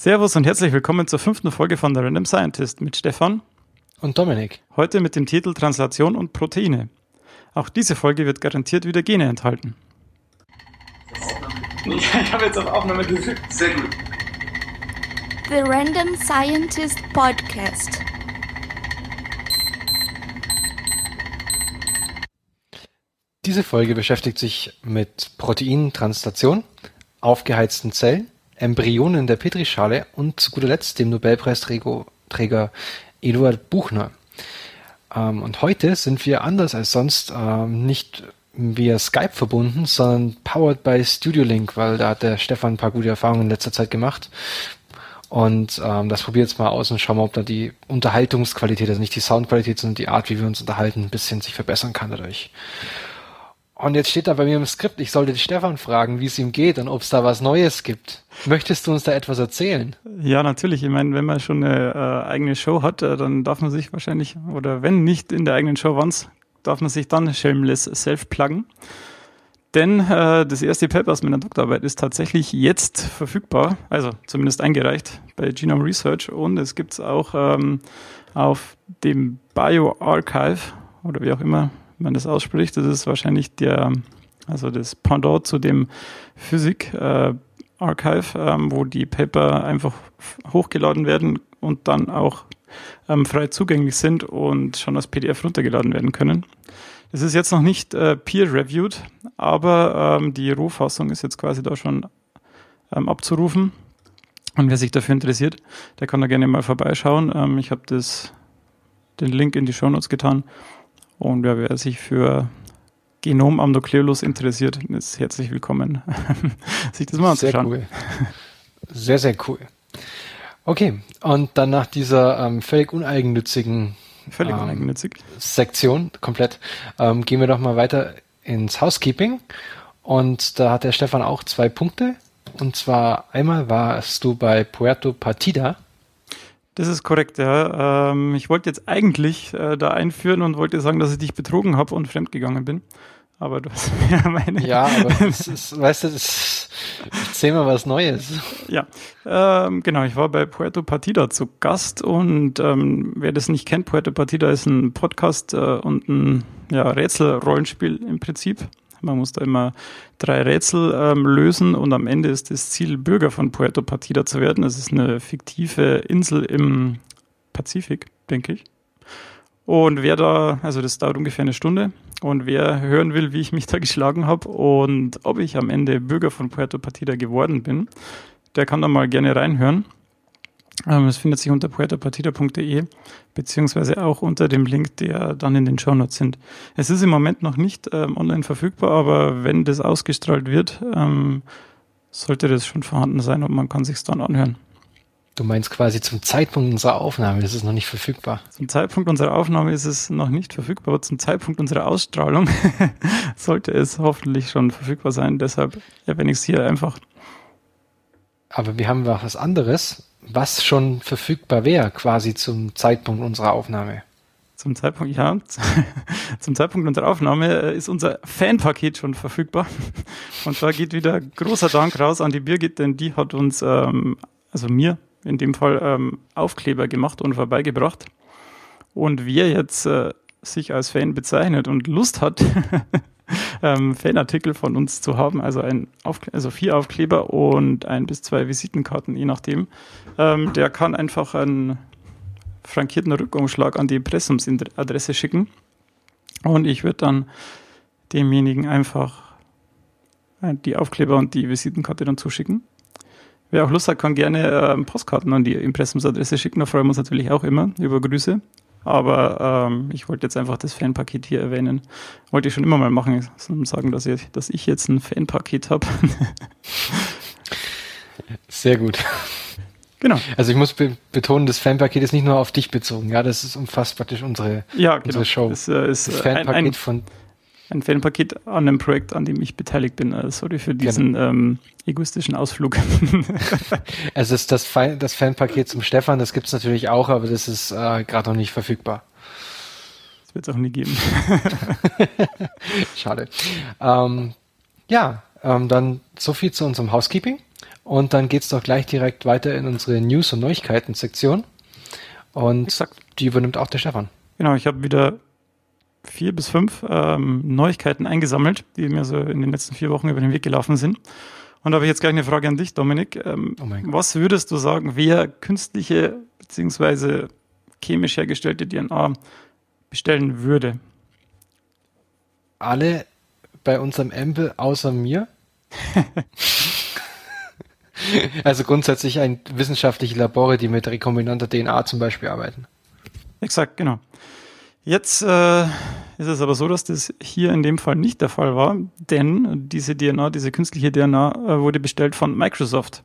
Servus und herzlich willkommen zur fünften Folge von The Random Scientist mit Stefan und Dominik. Heute mit dem Titel Translation und Proteine. Auch diese Folge wird garantiert wieder Gene enthalten. Ich habe jetzt auf Aufnahme gedrückt. Sehr gut. The Random Scientist Podcast. Diese Folge beschäftigt sich mit Proteintranslation, aufgeheizten Zellen Embryonen der Petrischale und zu guter Letzt dem Nobelpreisträger Eduard Buchner. Ähm, und heute sind wir anders als sonst ähm, nicht via Skype verbunden, sondern powered by Studio Link, weil da hat der Stefan ein paar gute Erfahrungen in letzter Zeit gemacht. Und ähm, das probiert jetzt mal aus und schauen wir, ob da die Unterhaltungsqualität, also nicht die Soundqualität, sondern die Art, wie wir uns unterhalten, ein bisschen sich verbessern kann dadurch. Und jetzt steht da bei mir im Skript, ich sollte Stefan fragen, wie es ihm geht und ob es da was Neues gibt. Möchtest du uns da etwas erzählen? Ja, natürlich. Ich meine, wenn man schon eine äh, eigene Show hat, äh, dann darf man sich wahrscheinlich, oder wenn nicht in der eigenen Show once, darf man sich dann shameless self-pluggen. Denn äh, das erste Paper aus meiner Doktorarbeit ist tatsächlich jetzt verfügbar, also zumindest eingereicht bei Genome Research und es gibt es auch ähm, auf dem BioArchive oder wie auch immer man das ausspricht. Das ist wahrscheinlich der, also das Pendant zu dem Physik äh, Archive, ähm, wo die Paper einfach hochgeladen werden und dann auch ähm, frei zugänglich sind und schon als PDF runtergeladen werden können. Das ist jetzt noch nicht äh, peer-reviewed, aber ähm, die Rohfassung ist jetzt quasi da schon ähm, abzurufen. Und wer sich dafür interessiert, der kann da gerne mal vorbeischauen. Ähm, ich habe den Link in die Show Notes getan und ja, wer sich für Genom am Nucleolus interessiert, ist herzlich willkommen, sich das mal anzuschauen. Sehr cool. Sehr, sehr cool. Okay, und dann nach dieser ähm, völlig uneigennützigen völlig ähm, uneigennützig. Sektion, komplett, ähm, gehen wir doch mal weiter ins Housekeeping. Und da hat der Stefan auch zwei Punkte. Und zwar einmal warst du bei Puerto Partida das ist korrekt, ja. Ähm, ich wollte jetzt eigentlich äh, da einführen und wollte sagen, dass ich dich betrogen habe und fremdgegangen bin. Aber du hast mir meine. Ja, aber das ist, weißt du, das erzähl mal was Neues. Ja, ähm, genau. Ich war bei Puerto Partida zu Gast und ähm, wer das nicht kennt, Puerto Partida ist ein Podcast äh, und ein ja, Rätsel-Rollenspiel im Prinzip. Man muss da immer drei Rätsel ähm, lösen und am Ende ist das Ziel, Bürger von Puerto Partida zu werden. Das ist eine fiktive Insel im Pazifik, denke ich. Und wer da, also das dauert ungefähr eine Stunde, und wer hören will, wie ich mich da geschlagen habe und ob ich am Ende Bürger von Puerto Partida geworden bin, der kann da mal gerne reinhören. Ähm, es findet sich unter puertopartida.de beziehungsweise auch unter dem Link, der dann in den Shownotes sind. Es ist im Moment noch nicht ähm, online verfügbar, aber wenn das ausgestrahlt wird, ähm, sollte das schon vorhanden sein und man kann sich dann anhören. Du meinst quasi zum Zeitpunkt unserer Aufnahme ist es noch nicht verfügbar. Zum Zeitpunkt unserer Aufnahme ist es noch nicht verfügbar, aber zum Zeitpunkt unserer Ausstrahlung sollte es hoffentlich schon verfügbar sein. Deshalb erwähne ich es hier einfach. Aber wir haben noch was anderes was schon verfügbar wäre, quasi zum Zeitpunkt unserer Aufnahme. Zum Zeitpunkt, ja, zum Zeitpunkt unserer Aufnahme äh, ist unser Fanpaket schon verfügbar. Und da geht wieder großer Dank raus an die Birgit, denn die hat uns, ähm, also mir in dem Fall, ähm, Aufkleber gemacht und vorbeigebracht. Und wer jetzt äh, sich als Fan bezeichnet und Lust hat, ähm, Fanartikel von uns zu haben, also ein Aufkle also vier Aufkleber und ein bis zwei Visitenkarten, je nachdem. Ähm, der kann einfach einen frankierten Rückumschlag an die Impressumsadresse schicken und ich würde dann demjenigen einfach äh, die Aufkleber und die Visitenkarte dann zuschicken. Wer auch Lust hat, kann gerne äh, Postkarten an die Impressumsadresse schicken. Da freuen wir uns natürlich auch immer über Grüße. Aber ähm, ich wollte jetzt einfach das Fanpaket hier erwähnen. Wollte ich schon immer mal machen, sagen, dass ich, dass ich jetzt ein Fanpaket habe. Sehr gut. Genau. Also ich muss be betonen, das Fanpaket ist nicht nur auf dich bezogen, ja, das ist umfasst praktisch unsere, ja, genau. unsere Show. Das äh, ist das Fanpaket ein, ein, von ein Fanpaket an einem Projekt, an dem ich beteiligt bin. Äh, sorry für diesen genau. ähm, egoistischen Ausflug. es ist das, das Fanpaket zum Stefan, das gibt es natürlich auch, aber das ist äh, gerade noch nicht verfügbar. Das wird es auch nie geben. Schade. Ähm, ja, ähm, dann so viel zu unserem Housekeeping. Und dann geht's doch gleich direkt weiter in unsere News- und Neuigkeiten-Sektion. Und Exakt. die übernimmt auch der Stefan. Genau, ich habe wieder vier bis fünf ähm, Neuigkeiten eingesammelt, die mir so in den letzten vier Wochen über den Weg gelaufen sind. Und da habe ich jetzt gleich eine Frage an dich, Dominik. Ähm, Oh was würdest du sagen, wer künstliche bzw. chemisch hergestellte DNA bestellen würde? Alle bei unserem Ampel außer mir. also grundsätzlich ein wissenschaftliche Labore, die mit rekombinanter DNA zum Beispiel arbeiten. Exakt, genau. Jetzt äh, ist es aber so, dass das hier in dem Fall nicht der Fall war, denn diese DNA, diese künstliche DNA, äh, wurde bestellt von Microsoft.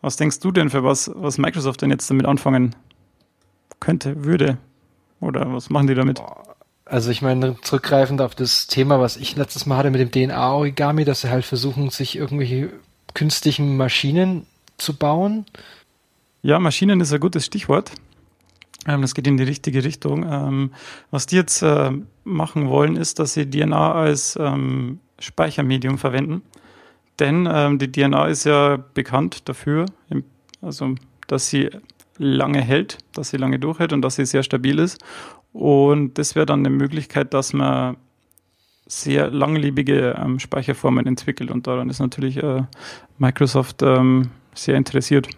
Was denkst du denn für was, was Microsoft denn jetzt damit anfangen könnte, würde? Oder was machen die damit? Also ich meine, zurückgreifend auf das Thema, was ich letztes Mal hatte mit dem DNA-Origami, dass sie halt versuchen, sich irgendwelche künstlichen Maschinen zu bauen. Ja, Maschinen ist ein gutes Stichwort. Ähm, das geht in die richtige Richtung. Ähm, was die jetzt äh, machen wollen, ist, dass sie DNA als ähm, Speichermedium verwenden. Denn die DNA ist ja bekannt dafür, also dass sie lange hält, dass sie lange durchhält und dass sie sehr stabil ist. Und das wäre dann eine Möglichkeit, dass man sehr langlebige ähm, Speicherformen entwickelt. Und daran ist natürlich äh, Microsoft ähm, sehr interessiert.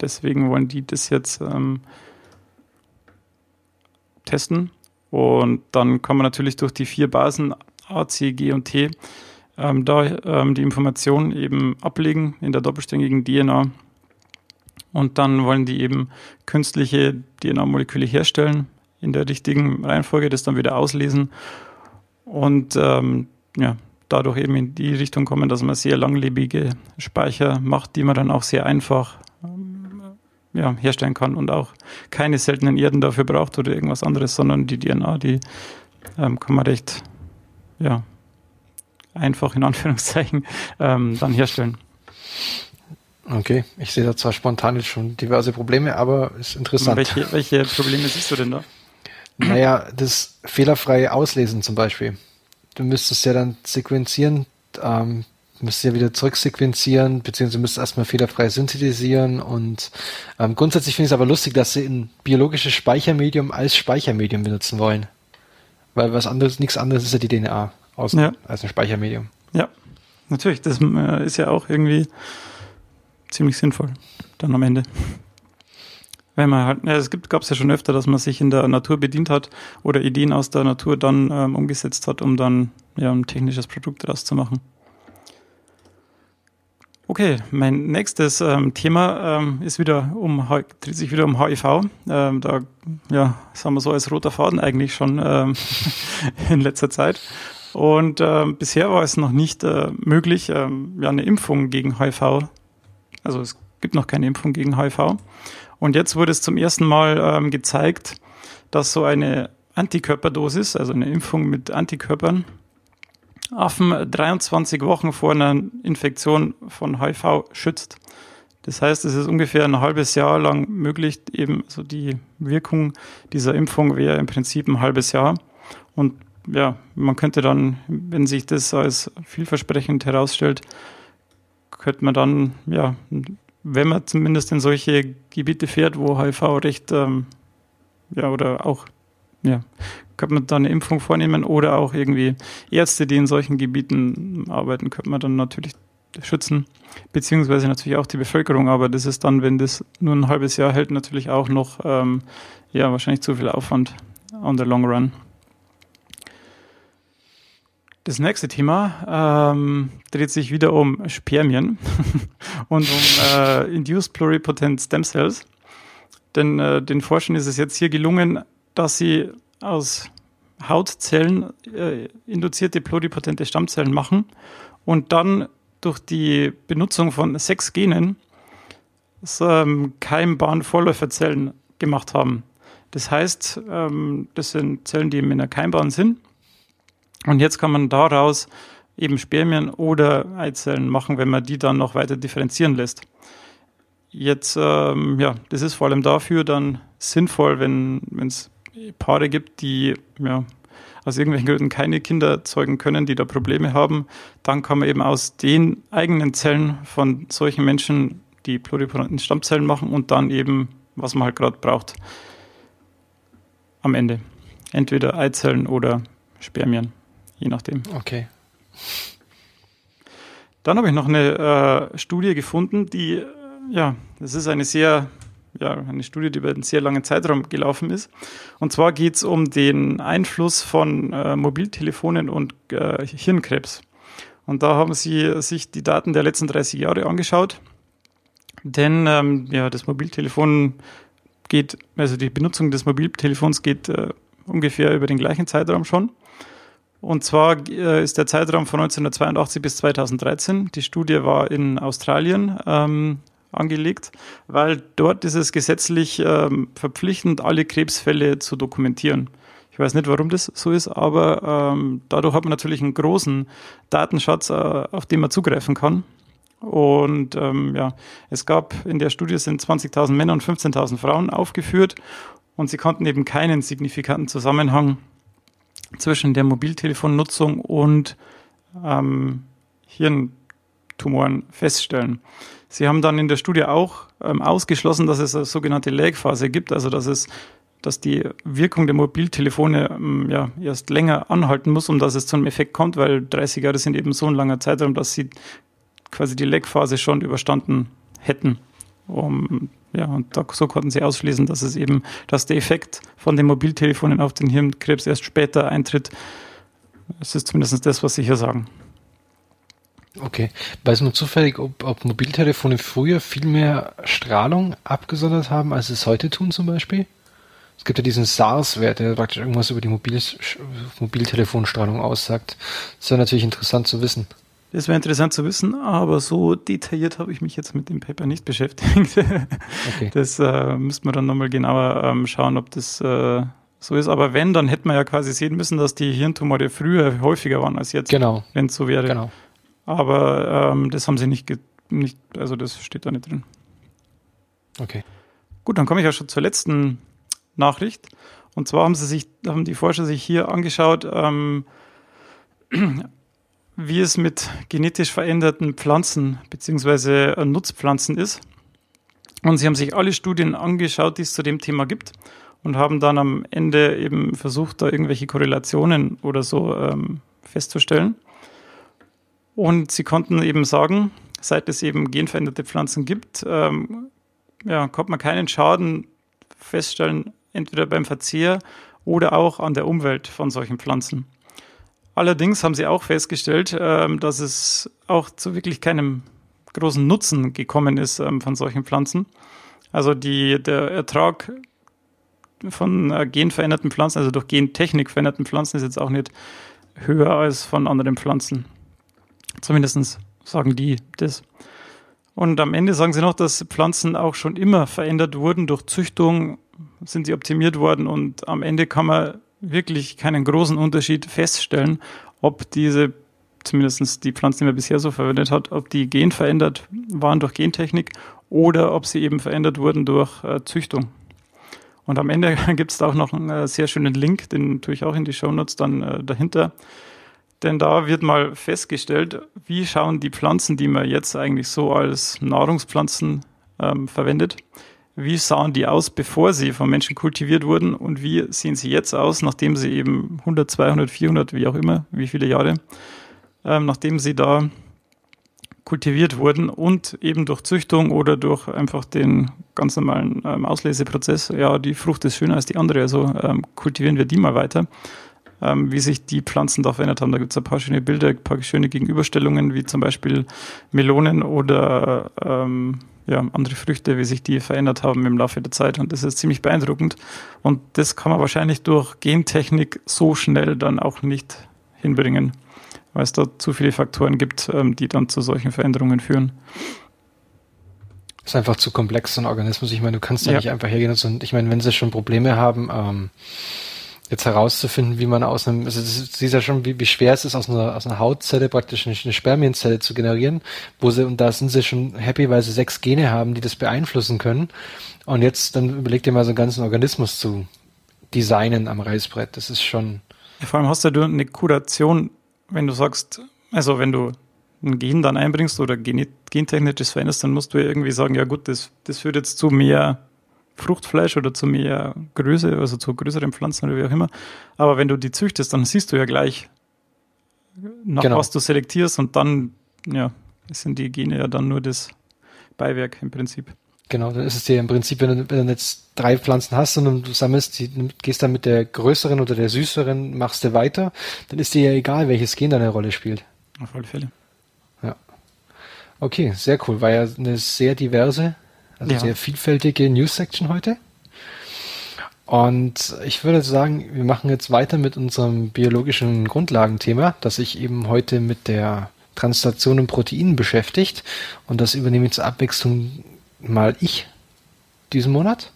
Deswegen wollen die das jetzt ähm, testen. Und dann kann man natürlich durch die vier Basen A, C, G und T ähm, da ähm, die Informationen eben ablegen in der doppelstängigen DNA. Und dann wollen die eben künstliche DNA-Moleküle herstellen in der richtigen Reihenfolge, das dann wieder auslesen und ähm, ja, dadurch eben in die Richtung kommen, dass man sehr langlebige Speicher macht, die man dann auch sehr einfach ähm, ja, herstellen kann und auch keine seltenen Erden dafür braucht oder irgendwas anderes, sondern die DNA, die ähm, kann man recht ja, einfach in Anführungszeichen ähm, dann herstellen. Okay, ich sehe da zwar spontan jetzt schon diverse Probleme, aber ist interessant. Welche, welche Probleme siehst du denn da? Naja, das fehlerfreie Auslesen zum Beispiel. Du müsstest ja dann sequenzieren, ähm, müsstest ja wieder zurücksequenzieren, beziehungsweise müsstest erstmal fehlerfrei synthetisieren und ähm, grundsätzlich finde ich es aber lustig, dass sie ein biologisches Speichermedium als Speichermedium benutzen wollen. Weil was anderes, nichts anderes ist ja die DNA aus, Ja. als ein Speichermedium. Ja, natürlich. Das äh, ist ja auch irgendwie ziemlich sinnvoll dann am Ende. Wenn man halt, ja, es gibt, gab es ja schon öfter, dass man sich in der Natur bedient hat oder Ideen aus der Natur dann ähm, umgesetzt hat, um dann ja ein technisches Produkt daraus zu machen. Okay, mein nächstes ähm, Thema ähm, ist wieder um dreht sich wieder um HIV. Ähm, da ja, sagen wir so als roter Faden eigentlich schon ähm, in letzter Zeit. Und ähm, bisher war es noch nicht äh, möglich, ähm, ja, eine Impfung gegen HIV. Also es gibt noch keine Impfung gegen HIV. Und jetzt wurde es zum ersten Mal ähm, gezeigt, dass so eine Antikörperdosis, also eine Impfung mit Antikörpern, Affen 23 Wochen vor einer Infektion von HIV schützt. Das heißt, es ist ungefähr ein halbes Jahr lang möglich, eben so die Wirkung dieser Impfung wäre im Prinzip ein halbes Jahr. Und ja, man könnte dann, wenn sich das als vielversprechend herausstellt, könnte man dann, ja, wenn man zumindest in solche Gebiete fährt, wo HIV recht, ähm, ja, oder auch, ja, könnte man dann eine Impfung vornehmen oder auch irgendwie Ärzte, die in solchen Gebieten arbeiten, könnte man dann natürlich schützen, beziehungsweise natürlich auch die Bevölkerung, aber das ist dann, wenn das nur ein halbes Jahr hält, natürlich auch noch, ähm, ja, wahrscheinlich zu viel Aufwand on the long run. Das nächste Thema ähm, dreht sich wieder um Spermien und um äh, Induced Pluripotent Stem Cells. Denn äh, den Forschern ist es jetzt hier gelungen, dass sie aus Hautzellen äh, induzierte pluripotente Stammzellen machen und dann durch die Benutzung von sechs Genen ähm, keimbaren Vorläuferzellen gemacht haben. Das heißt, ähm, das sind Zellen, die in einer Keimbahn sind. Und jetzt kann man daraus eben Spermien oder Eizellen machen, wenn man die dann noch weiter differenzieren lässt. Jetzt, ähm, ja, das ist vor allem dafür dann sinnvoll, wenn es Paare gibt, die ja, aus irgendwelchen Gründen keine Kinder zeugen können, die da Probleme haben, dann kann man eben aus den eigenen Zellen von solchen Menschen die pluripotenten Stammzellen machen und dann eben, was man halt gerade braucht, am Ende. Entweder Eizellen oder Spermien, je nachdem. Okay. Dann habe ich noch eine äh, Studie gefunden, die, äh, ja, das ist eine sehr, ja, eine Studie, die über einen sehr langen Zeitraum gelaufen ist. Und zwar geht es um den Einfluss von äh, Mobiltelefonen und äh, Hirnkrebs. Und da haben sie sich die Daten der letzten 30 Jahre angeschaut. Denn ähm, ja, das Mobiltelefon geht, also die Benutzung des Mobiltelefons geht äh, ungefähr über den gleichen Zeitraum schon. Und zwar äh, ist der Zeitraum von 1982 bis 2013. Die Studie war in Australien ähm, angelegt, weil dort ist es gesetzlich ähm, verpflichtend, alle Krebsfälle zu dokumentieren. Ich weiß nicht, warum das so ist, aber ähm, dadurch hat man natürlich einen großen Datenschatz, äh, auf den man zugreifen kann. Und ähm, ja, es gab in der Studie sind 20.000 Männer und 15.000 Frauen aufgeführt und sie konnten eben keinen signifikanten Zusammenhang zwischen der Mobiltelefonnutzung und ähm, Hirntumoren feststellen. Sie haben dann in der Studie auch ähm, ausgeschlossen, dass es eine sogenannte Lag-Phase gibt, also dass es dass die Wirkung der Mobiltelefone ähm, ja, erst länger anhalten muss, um dass es zu einem Effekt kommt, weil 30 Jahre sind eben so ein langer Zeitraum, dass sie quasi die Lag-Phase schon überstanden hätten. Um, ja, und da, so konnten sie ausschließen, dass es eben, dass der Effekt von den Mobiltelefonen auf den Hirnkrebs erst später eintritt. Das ist zumindest das, was sie hier sagen. Okay. Weiß man zufällig, ob, ob Mobiltelefone früher viel mehr Strahlung abgesondert haben, als es heute tun zum Beispiel? Es gibt ja diesen SARS-Wert, der praktisch irgendwas über die Mobil Mobiltelefonstrahlung aussagt. Das wäre natürlich interessant zu wissen. Das wäre interessant zu wissen, aber so detailliert habe ich mich jetzt mit dem Paper nicht beschäftigt. Okay. Das äh, müsste man dann nochmal genauer ähm, schauen, ob das äh, so ist. Aber wenn, dann hätte man ja quasi sehen müssen, dass die Hirntumore früher häufiger waren als jetzt. Genau. Wenn es so wäre. Genau. Aber ähm, das haben sie nicht, nicht, also das steht da nicht drin. Okay. Gut, dann komme ich ja schon zur letzten Nachricht. Und zwar haben sie sich, haben die Forscher sich hier angeschaut, ähm, wie es mit genetisch veränderten Pflanzen bzw. Äh, Nutzpflanzen ist. Und sie haben sich alle Studien angeschaut, die es zu dem Thema gibt und haben dann am Ende eben versucht, da irgendwelche Korrelationen oder so ähm, festzustellen. Und sie konnten eben sagen, seit es eben genveränderte Pflanzen gibt, ähm, ja, konnte man keinen Schaden feststellen, entweder beim Verzehr oder auch an der Umwelt von solchen Pflanzen. Allerdings haben sie auch festgestellt, ähm, dass es auch zu wirklich keinem großen Nutzen gekommen ist ähm, von solchen Pflanzen. Also die, der Ertrag von äh, genveränderten Pflanzen, also durch Gentechnik veränderten Pflanzen, ist jetzt auch nicht höher als von anderen Pflanzen. Zumindest sagen die das. Und am Ende sagen sie noch, dass Pflanzen auch schon immer verändert wurden. Durch Züchtung sind sie optimiert worden und am Ende kann man wirklich keinen großen Unterschied feststellen, ob diese, zumindest die Pflanzen, die man bisher so verwendet hat, ob die genverändert waren durch Gentechnik oder ob sie eben verändert wurden durch äh, Züchtung. Und am Ende gibt es da auch noch einen äh, sehr schönen Link, den tue ich auch in die Shownotes dann äh, dahinter. Denn da wird mal festgestellt, wie schauen die Pflanzen, die man jetzt eigentlich so als Nahrungspflanzen ähm, verwendet, wie sahen die aus, bevor sie von Menschen kultiviert wurden? Und wie sehen sie jetzt aus, nachdem sie eben 100, 200, 400, wie auch immer, wie viele Jahre, ähm, nachdem sie da kultiviert wurden und eben durch Züchtung oder durch einfach den ganz normalen ähm, Ausleseprozess, ja, die Frucht ist schöner als die andere, also ähm, kultivieren wir die mal weiter, ähm, wie sich die Pflanzen da verändert haben. Da gibt es ein paar schöne Bilder, ein paar schöne Gegenüberstellungen, wie zum Beispiel Melonen oder ähm, ja, andere Früchte, wie sich die verändert haben im Laufe der Zeit. Und das ist ziemlich beeindruckend. Und das kann man wahrscheinlich durch Gentechnik so schnell dann auch nicht hinbringen, weil es da zu viele Faktoren gibt, ähm, die dann zu solchen Veränderungen führen. Das ist einfach zu komplex, so ein Organismus. Ich meine, du kannst da ja. nicht einfach hergehen und ich meine, wenn sie schon Probleme haben, ähm, jetzt herauszufinden, wie man aus einem, also das ist ja schon, wie, wie schwer es ist, aus einer, aus einer Hautzelle praktisch eine, Spermienzelle zu generieren, wo sie, und da sind sie schon happy, weil sie sechs Gene haben, die das beeinflussen können. Und jetzt, dann überleg dir mal so einen ganzen Organismus zu designen am Reißbrett. Das ist schon. Vor allem hast ja du eine Kuration, wenn du sagst, also wenn du ein Gen dann einbringst oder gen gentechnisch das veränderst, dann musst du ja irgendwie sagen, ja gut, das, das führt jetzt zu mehr Fruchtfleisch oder zu mehr Größe, also zu größeren Pflanzen oder wie auch immer. Aber wenn du die züchtest, dann siehst du ja gleich, nach Genau. was du selektierst und dann, ja, sind die Gene ja dann nur das Beiwerk im Prinzip. Genau, dann ist es dir im Prinzip, wenn du, wenn du jetzt drei Pflanzen hast und du sammelst, die, gehst dann mit der größeren oder der süßeren, machst du weiter, dann ist dir ja egal, welches Gen da eine Rolle spielt. Auf alle Fälle. Ja. Okay, sehr cool. War ja eine sehr diverse, also Ja. sehr vielfältige News-Section heute. Und ich würde sagen, wir machen jetzt weiter mit unserem biologischen Grundlagenthema, das sich eben heute mit der Translation in Proteinen beschäftigt. Und das übernehme ich zur Abwechslung mal ich diesen Monat.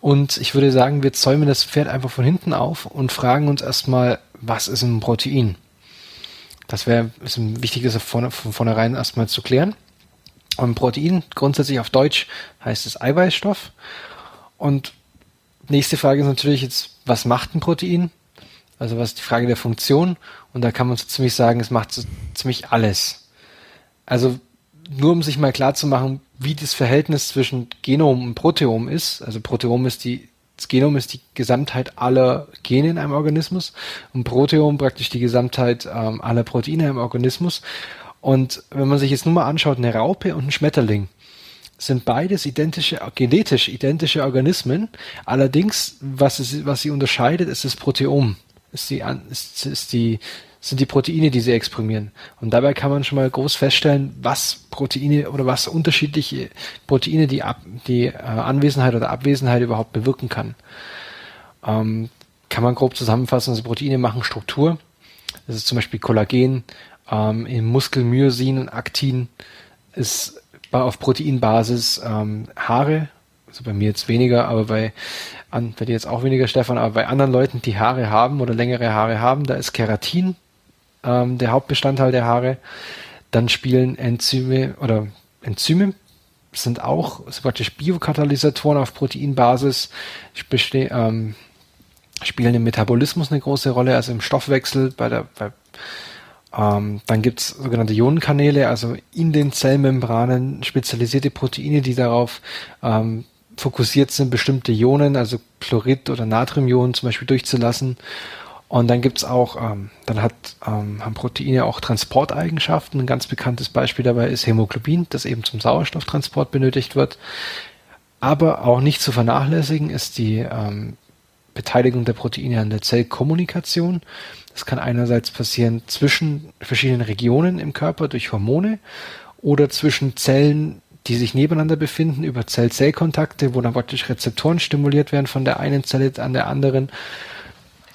Und ich würde sagen, wir zäumen das Pferd einfach von hinten auf und fragen uns erstmal, was ist ein Protein? Das wäre ein wichtiges von, von vornherein erstmal zu klären. Und Protein, grundsätzlich auf Deutsch, heißt es Eiweißstoff. Und nächste Frage ist natürlich jetzt, was macht ein Protein? Also was ist die Frage der Funktion? Und da kann man so ziemlich sagen, es macht so ziemlich alles. Also nur um sich mal klar zu machen, wie das Verhältnis zwischen Genom und Proteom ist. Also Proteom ist die, das Genom ist die Gesamtheit aller Gene in einem Organismus und Proteom praktisch die Gesamtheit ähm, aller Proteine im Organismus. Und wenn man sich jetzt nur mal anschaut, eine Raupe und ein Schmetterling sind beides identische, genetisch identische Organismen. Allerdings, was, es, was sie unterscheidet, ist das Proteom. Ist die, ist, ist die, sind die Proteine, die sie exprimieren. Und dabei kann man schon mal groß feststellen, was Proteine oder was unterschiedliche Proteine die, Ab, die äh, Anwesenheit oder Abwesenheit überhaupt bewirken kann. Ähm, kann man grob zusammenfassen, also Proteine machen Struktur. Das ist zum Beispiel Kollagen, ähm, im Muskel Myosin und Aktin ist auf Proteinbasis ähm, Haare, also bei mir jetzt weniger, aber bei, an, bei dir jetzt auch weniger, Stefan, aber bei anderen Leuten, die Haare haben oder längere Haare haben, da ist Keratin ähm, der Hauptbestandteil der Haare. Dann spielen Enzyme oder Enzyme sind auch sind praktisch Biokatalysatoren auf Proteinbasis, beste, ähm, spielen im Metabolismus eine große Rolle, also im Stoffwechsel, bei der, bei, ähm, dann gibt's sogenannte Ionenkanäle, also in den Zellmembranen spezialisierte Proteine, die darauf ähm, fokussiert sind, bestimmte Ionen, also Chlorid- oder Natriumionen zum Beispiel durchzulassen. Und dann gibt's auch, ähm, dann hat, ähm, haben Proteine auch Transporteigenschaften. Ein ganz bekanntes Beispiel dabei ist Hämoglobin, das eben zum Sauerstofftransport benötigt wird. Aber auch nicht zu vernachlässigen ist die ähm, Beteiligung der Proteine an der Zellkommunikation. Das kann einerseits passieren zwischen verschiedenen Regionen im Körper durch Hormone oder zwischen Zellen, die sich nebeneinander befinden, über Zell-Zell-Kontakte, wo dann praktisch Rezeptoren stimuliert werden von der einen Zelle an der anderen.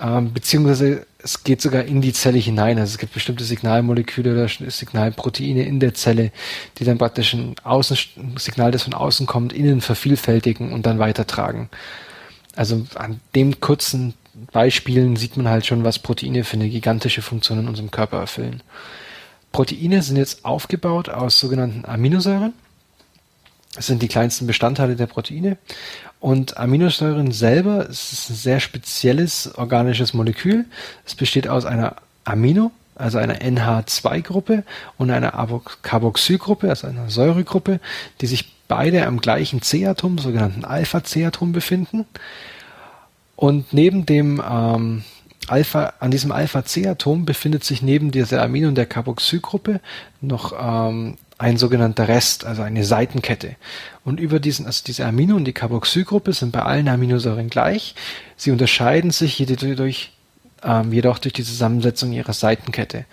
Ähm, beziehungsweise es geht sogar in die Zelle hinein. Also es gibt bestimmte Signalmoleküle oder Signalproteine in der Zelle, die dann praktisch ein, Außen, ein Signal, das von außen kommt, innen vervielfältigen und dann weitertragen. Also an dem kurzen Beispielen sieht man halt schon, was Proteine für eine gigantische Funktion in unserem Körper erfüllen. Proteine sind jetzt aufgebaut aus sogenannten Aminosäuren. Das sind die kleinsten Bestandteile der Proteine. Und Aminosäuren selber ist ein sehr spezielles organisches Molekül. Es besteht aus einer Amino, also einer NH2-Gruppe und einer Carboxylgruppe, also einer Säuregruppe, die sich beide am gleichen C-Atom, sogenannten Alpha-C-Atom befinden. Und neben dem ähm, Alpha, an diesem Alpha-C-Atom befindet sich neben dieser Amino- und der Carboxylgruppe noch ähm, ein sogenannter Rest, also eine Seitenkette. Und über diesen, also diese Amino- und die Carboxylgruppe sind bei allen Aminosäuren gleich. Sie unterscheiden sich hierdurch, ähm, jedoch durch die Zusammensetzung ihrer Seitenkette.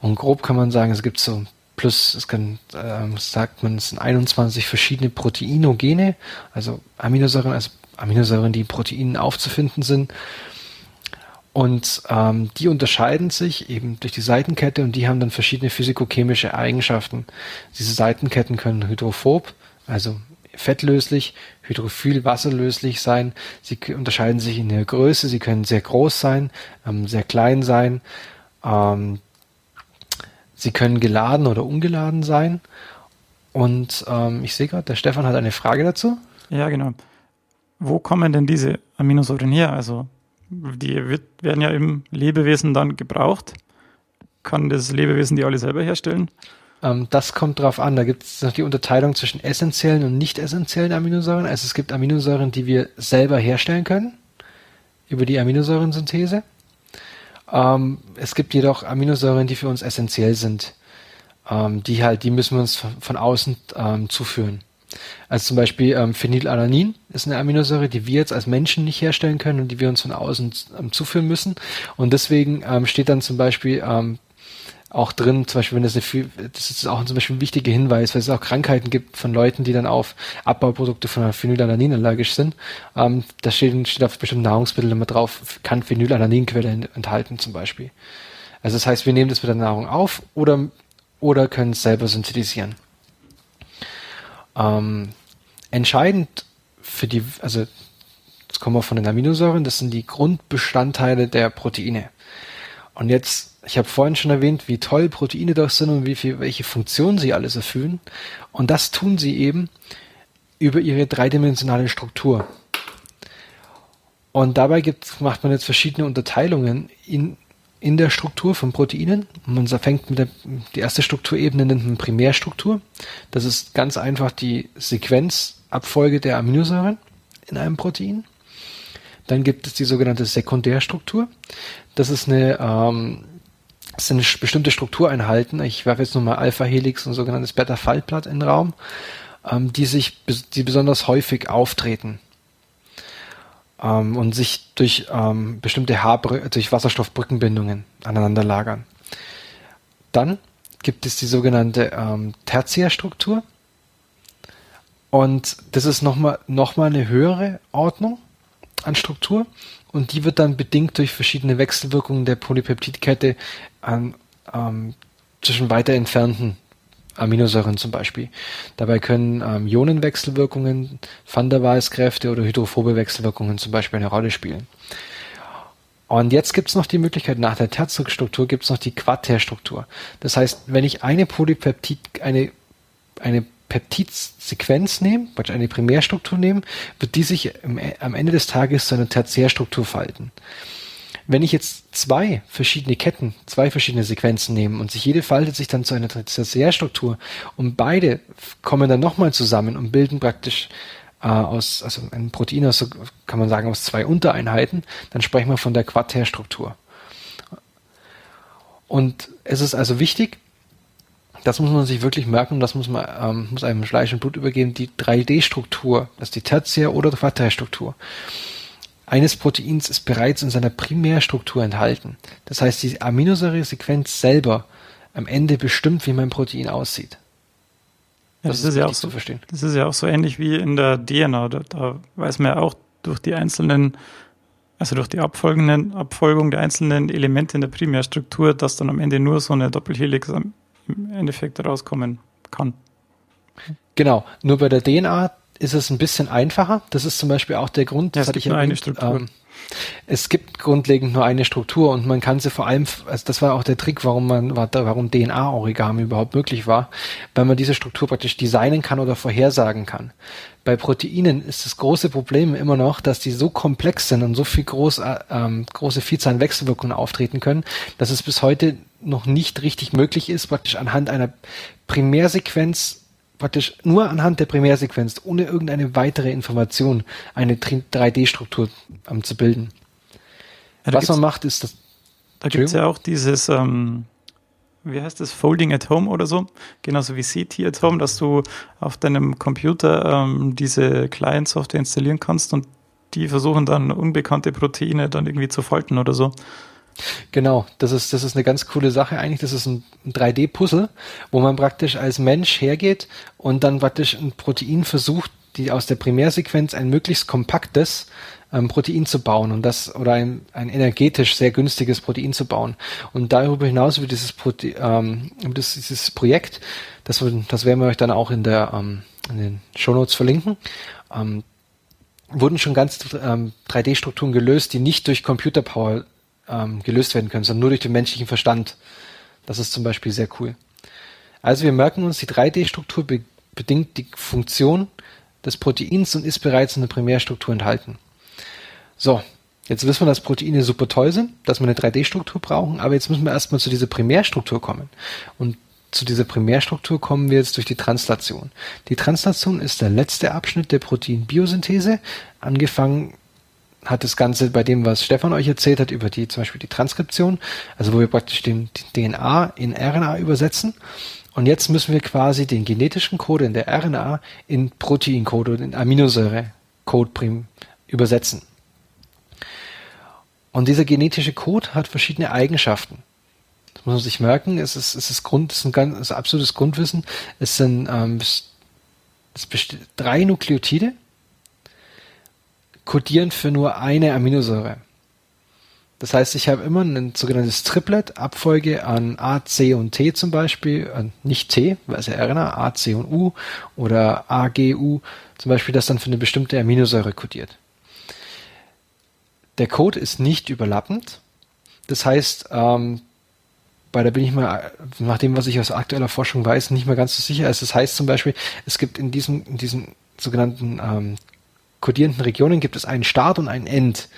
Und grob kann man sagen, es gibt so plus, es kann, ähm, sagt man, es sind 21 verschiedene Proteinogene, also Aminosäuren, also Aminosäuren, die in Proteinen aufzufinden sind. Und ähm, die unterscheiden sich eben durch die Seitenkette und die haben dann verschiedene physikochemische Eigenschaften. Diese Seitenketten können hydrophob, also fettlöslich, hydrophil, wasserlöslich sein. Sie unterscheiden sich in der Größe, sie können sehr groß sein, ähm, sehr klein sein. Ähm, sie können geladen oder ungeladen sein. Und ähm, ich sehe gerade, der Stefan hat eine Frage dazu. Ja, genau. Wo kommen denn diese Aminosäuren her? Also die wird, werden ja im Lebewesen dann gebraucht. Kann das Lebewesen die alle selber herstellen? Ähm, das kommt drauf an. Da gibt es noch die Unterteilung zwischen essentiellen und nicht essentiellen Aminosäuren. Also es gibt Aminosäuren, die wir selber herstellen können über die Aminosäurensynthese. Ähm, es gibt jedoch Aminosäuren, die für uns essentiell sind. Ähm, die halt, die müssen wir uns von, außen zuführen. Also zum Beispiel ähm, Phenylalanin ist eine Aminosäure, die wir jetzt als Menschen nicht herstellen können und die wir uns von außen ähm, zuführen müssen. Und deswegen ähm, steht dann zum Beispiel ähm, auch drin, zum Beispiel, wenn das eine, das ist auch zum Beispiel ein wichtiger Hinweis, weil es auch Krankheiten gibt von Leuten, die dann auf Abbauprodukte von Phenylalanin allergisch sind. Ähm, da steht, steht auf bestimmten Nahrungsmitteln immer drauf, kann Phenylalaninquelle enthalten zum Beispiel. Also das heißt, wir nehmen das mit der Nahrung auf oder, oder können es selber synthetisieren. Ähm, entscheidend für die, also jetzt kommen wir von den Aminosäuren, das sind die Grundbestandteile der Proteine. Und jetzt, ich habe vorhin schon erwähnt, wie toll Proteine doch sind und wie viel, welche Funktionen sie alles erfüllen. Und das tun sie eben über ihre dreidimensionale Struktur. Und dabei gibt, macht man jetzt verschiedene Unterteilungen in in der Struktur von Proteinen. Man fängt mit der die erste Strukturebene nennt man Primärstruktur. Das ist ganz einfach die Sequenzabfolge der Aminosäuren in einem Protein. Dann gibt es die sogenannte Sekundärstruktur. Das ist eine ähm, das sind bestimmte Struktureinheiten. Ich werfe jetzt nochmal Alpha-Helix und sogenanntes Beta-Faltblatt in den Raum, ähm, die sich, die besonders häufig auftreten ähm, und sich durch ähm, bestimmte Haarbrü durch Wasserstoffbrückenbindungen aneinander lagern. Dann gibt es die sogenannte ähm, Tertiärstruktur. Und das ist nochmal noch mal eine höhere Ordnung an Struktur. Und die wird dann bedingt durch verschiedene Wechselwirkungen der Polypeptidkette an, ähm, zwischen weiter entfernten Aminosäuren zum Beispiel. Dabei können ähm, Ionenwechselwirkungen, Van der Waals-Kräfte oder hydrophobe Wechselwirkungen zum Beispiel eine Rolle spielen. Und jetzt gibt es noch die Möglichkeit, nach der Terzugstruktur gibt es noch die Quaterstruktur. Das heißt, wenn ich eine Polypeptid, eine, eine Peptidsequenz nehme, eine Primärstruktur nehme, wird die sich im, am Ende des Tages zu einer Tertiärstruktur falten. Wenn ich jetzt zwei verschiedene Ketten, zwei verschiedene Sequenzen nehme und sich jede faltet sich dann zu einer Tertiärstruktur und beide kommen dann nochmal zusammen und bilden praktisch äh, aus, also ein Protein aus, kann man sagen, aus zwei Untereinheiten, dann sprechen wir von der Quaterstruktur. Und es ist also wichtig, das muss man sich wirklich merken, das muss man ähm, muss einem Fleisch und Blut übergeben, die 3D-Struktur, das ist die Tertiär- oder Quaterstruktur eines Proteins ist bereits in seiner Primärstruktur enthalten. Das heißt, die Aminosäuresequenz selber am Ende bestimmt, wie mein Protein aussieht. Ja, das, das, ist, ja auch so, verstehen. das ist ja auch so ähnlich wie in der DNA. Da, da weiß man ja auch durch die einzelnen, also durch die abfolgenden, Abfolgung der einzelnen Elemente in der Primärstruktur, dass dann am Ende nur so eine Doppelhelix im Endeffekt rauskommen kann. Genau, nur bei der DNA ist es ein bisschen einfacher. Das ist zum Beispiel auch der Grund, das ja, hatte ich erwähnt, eine Struktur. Ähm, es gibt grundlegend nur eine Struktur und man kann sie vor allem, also das war auch der Trick, warum man, warum DNA-Origami überhaupt möglich war, weil man diese Struktur praktisch designen kann oder vorhersagen kann. Bei Proteinen ist das große Problem immer noch, dass die so komplex sind und so viel groß, äh, ähm, große Vielzahl an Wechselwirkungen auftreten können, dass es bis heute noch nicht richtig möglich ist, praktisch anhand einer Primärsequenz praktisch nur anhand der Primärsequenz, ohne irgendeine weitere Information, eine 3D-Struktur ähm, zu bilden. Ja, Was man macht, ist das. Da gibt es ja auch dieses, ähm, wie heißt das, Folding at Home oder so, genauso wie CT at Home, dass du auf deinem Computer ähm, diese Client-Software installieren kannst und die versuchen dann unbekannte Proteine dann irgendwie zu falten oder so. Genau, das ist, das ist eine ganz coole Sache eigentlich. Das ist ein, ein 3D-Puzzle, wo man praktisch als Mensch hergeht und dann praktisch ein Protein versucht, die aus der Primärsequenz ein möglichst kompaktes ähm, Protein zu bauen und das oder ein, ein energetisch sehr günstiges Protein zu bauen. Und darüber hinaus wird dieses, ähm, das, dieses Projekt, das, das werden wir euch dann auch in der ähm, in den Shownotes verlinken, ähm, wurden schon ganz ähm, 3D-Strukturen gelöst, die nicht durch Computerpower ähm, gelöst werden können, sondern nur durch den menschlichen Verstand. Das ist zum Beispiel sehr cool. Also wir merken uns, die 3D-Struktur be bedingt die Funktion des Proteins und ist bereits in der Primärstruktur enthalten. So, Jetzt wissen wir, dass Proteine super toll sind, dass wir eine 3D-Struktur brauchen, aber jetzt müssen wir erstmal zu dieser Primärstruktur kommen. Und zu dieser Primärstruktur kommen wir jetzt durch die Translation. Die Translation ist der letzte Abschnitt der Proteinbiosynthese. Angefangen hat das Ganze bei dem, was Stefan euch erzählt hat, über die, zum Beispiel die Transkription, also wo wir praktisch den, die DNA in RNA übersetzen. Und jetzt müssen wir quasi den genetischen Code in der RNA in Proteincode und in Aminosäure-Code übersetzen. Und dieser genetische Code hat verschiedene Eigenschaften. Das muss man sich merken. Es ist, es ist Grund, es ist ein ganz, ist absolutes Grundwissen. Es sind ähm, es drei Nukleotide, kodieren für nur eine Aminosäure. Das heißt, ich habe immer ein sogenanntes Triplet, Abfolge an A, C und T zum Beispiel, äh, nicht T, weil es ja RNA, A, C und U oder A, G, U, zum Beispiel, das dann für eine bestimmte Aminosäure kodiert. Der Code ist nicht überlappend. Das heißt, ähm, bei da bin ich mal, nach dem, was ich aus aktueller Forschung weiß, nicht mehr ganz so sicher. Also das heißt zum Beispiel, es gibt in diesem, in diesen sogenannten ähm, kodierenden Regionen gibt es einen Start und einen End.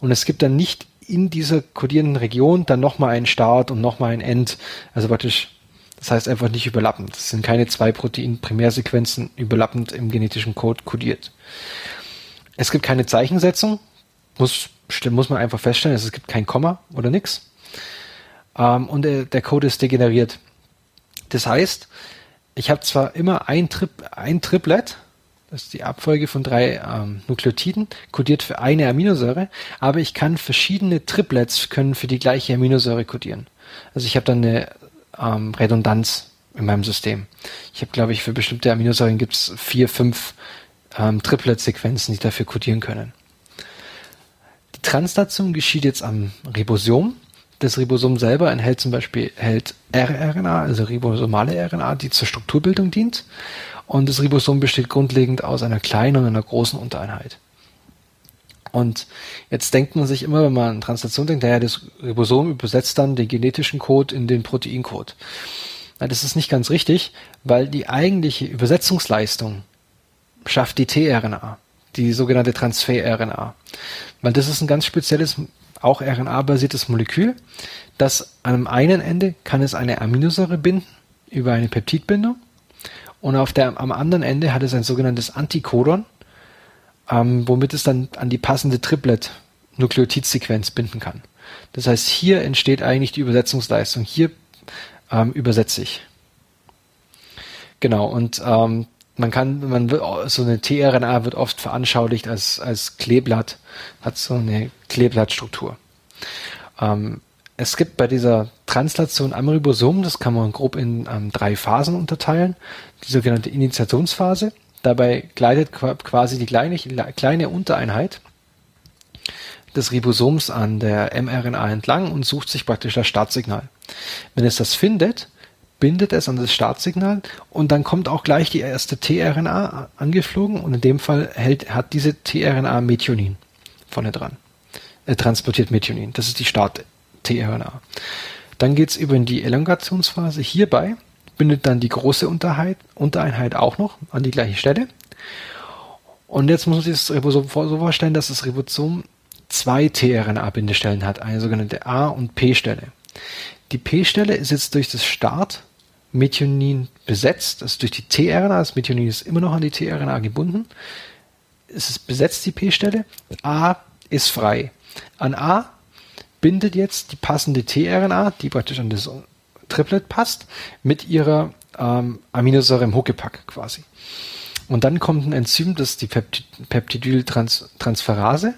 Und es gibt dann nicht in dieser kodierenden Region dann nochmal einen Start und nochmal ein End. Also praktisch, das heißt einfach nicht überlappend. Es sind keine zwei Protein-Primärsequenzen überlappend im genetischen Code kodiert. Es gibt keine Zeichensetzung, muss, muss man einfach feststellen, es gibt kein Komma oder nix. Ähm, und der, Code ist degeneriert. Das heißt, ich habe zwar immer ein, Trip, ein Triplet, das ist die Abfolge von drei ähm, Nukleotiden, kodiert für eine Aminosäure, aber ich kann verschiedene Triplets können für die gleiche Aminosäure kodieren. Also ich habe dann eine ähm, Redundanz in meinem System. Ich habe, glaube ich, für bestimmte Aminosäuren gibt es vier, fünf ähm, Triplet-Sequenzen, die dafür kodieren können. Die Translation geschieht jetzt am Ribosom. Das Ribosom selber enthält zum Beispiel hält rRNA, also ribosomale RNA, die zur Strukturbildung dient. Und das Ribosom besteht grundlegend aus einer kleinen und einer großen Untereinheit. Und jetzt denkt man sich immer, wenn man an Translation denkt, naja, das Ribosom übersetzt dann den genetischen Code in den Proteincode. Na, das ist nicht ganz richtig, weil die eigentliche Übersetzungsleistung schafft die tRNA, die sogenannte Transfer-RNA. Weil das ist ein ganz spezielles, auch RNA-basiertes Molekül, das an einem einen Ende kann es eine Aminosäure binden über eine Peptidbindung und auf der, am anderen Ende hat es ein sogenanntes Antikodon, ähm, womit es dann an die passende Triplet-Nukleotidsequenz binden kann. Das heißt, hier entsteht eigentlich die Übersetzungsleistung. Hier ähm, übersetze ich. Genau, und ähm, man kann, man wird, so eine tRNA wird oft veranschaulicht als, als Kleeblatt, hat so eine Kleeblattstruktur. Ähm, es gibt bei dieser Translation am Ribosom, das kann man grob in ähm, drei Phasen unterteilen, die sogenannte Initiationsphase. Dabei gleitet quasi die kleine, kleine Untereinheit des Ribosoms an der mRNA entlang und sucht sich praktisch das Startsignal. Wenn es das findet, bindet es an das Startsignal und dann kommt auch gleich die erste tRNA angeflogen und in dem Fall hält, hat diese tRNA Methionin vorne dran. Er transportiert Methionin. Das ist die Start tRNA. Dann geht es über in die Elongationsphase. Hierbei bindet dann die große Untereinheit, Untereinheit auch noch an die gleiche Stelle. Und jetzt muss man sich das Ribosom so vorstellen, dass das Ribosom zwei tRNA-Bindestellen hat, eine sogenannte A- und P-Stelle. Die P-Stelle ist jetzt durch das Start Methionin besetzt, also durch die tRNA, das Methionin ist immer noch an die tRNA gebunden. Es ist besetzt, die P-Stelle. A ist frei. An A bindet jetzt die passende tRNA, die praktisch an das Triplet passt, mit ihrer ähm, Aminosäure im Huckepack quasi. Und dann kommt ein Enzym, das ist die Peptidyltransferase.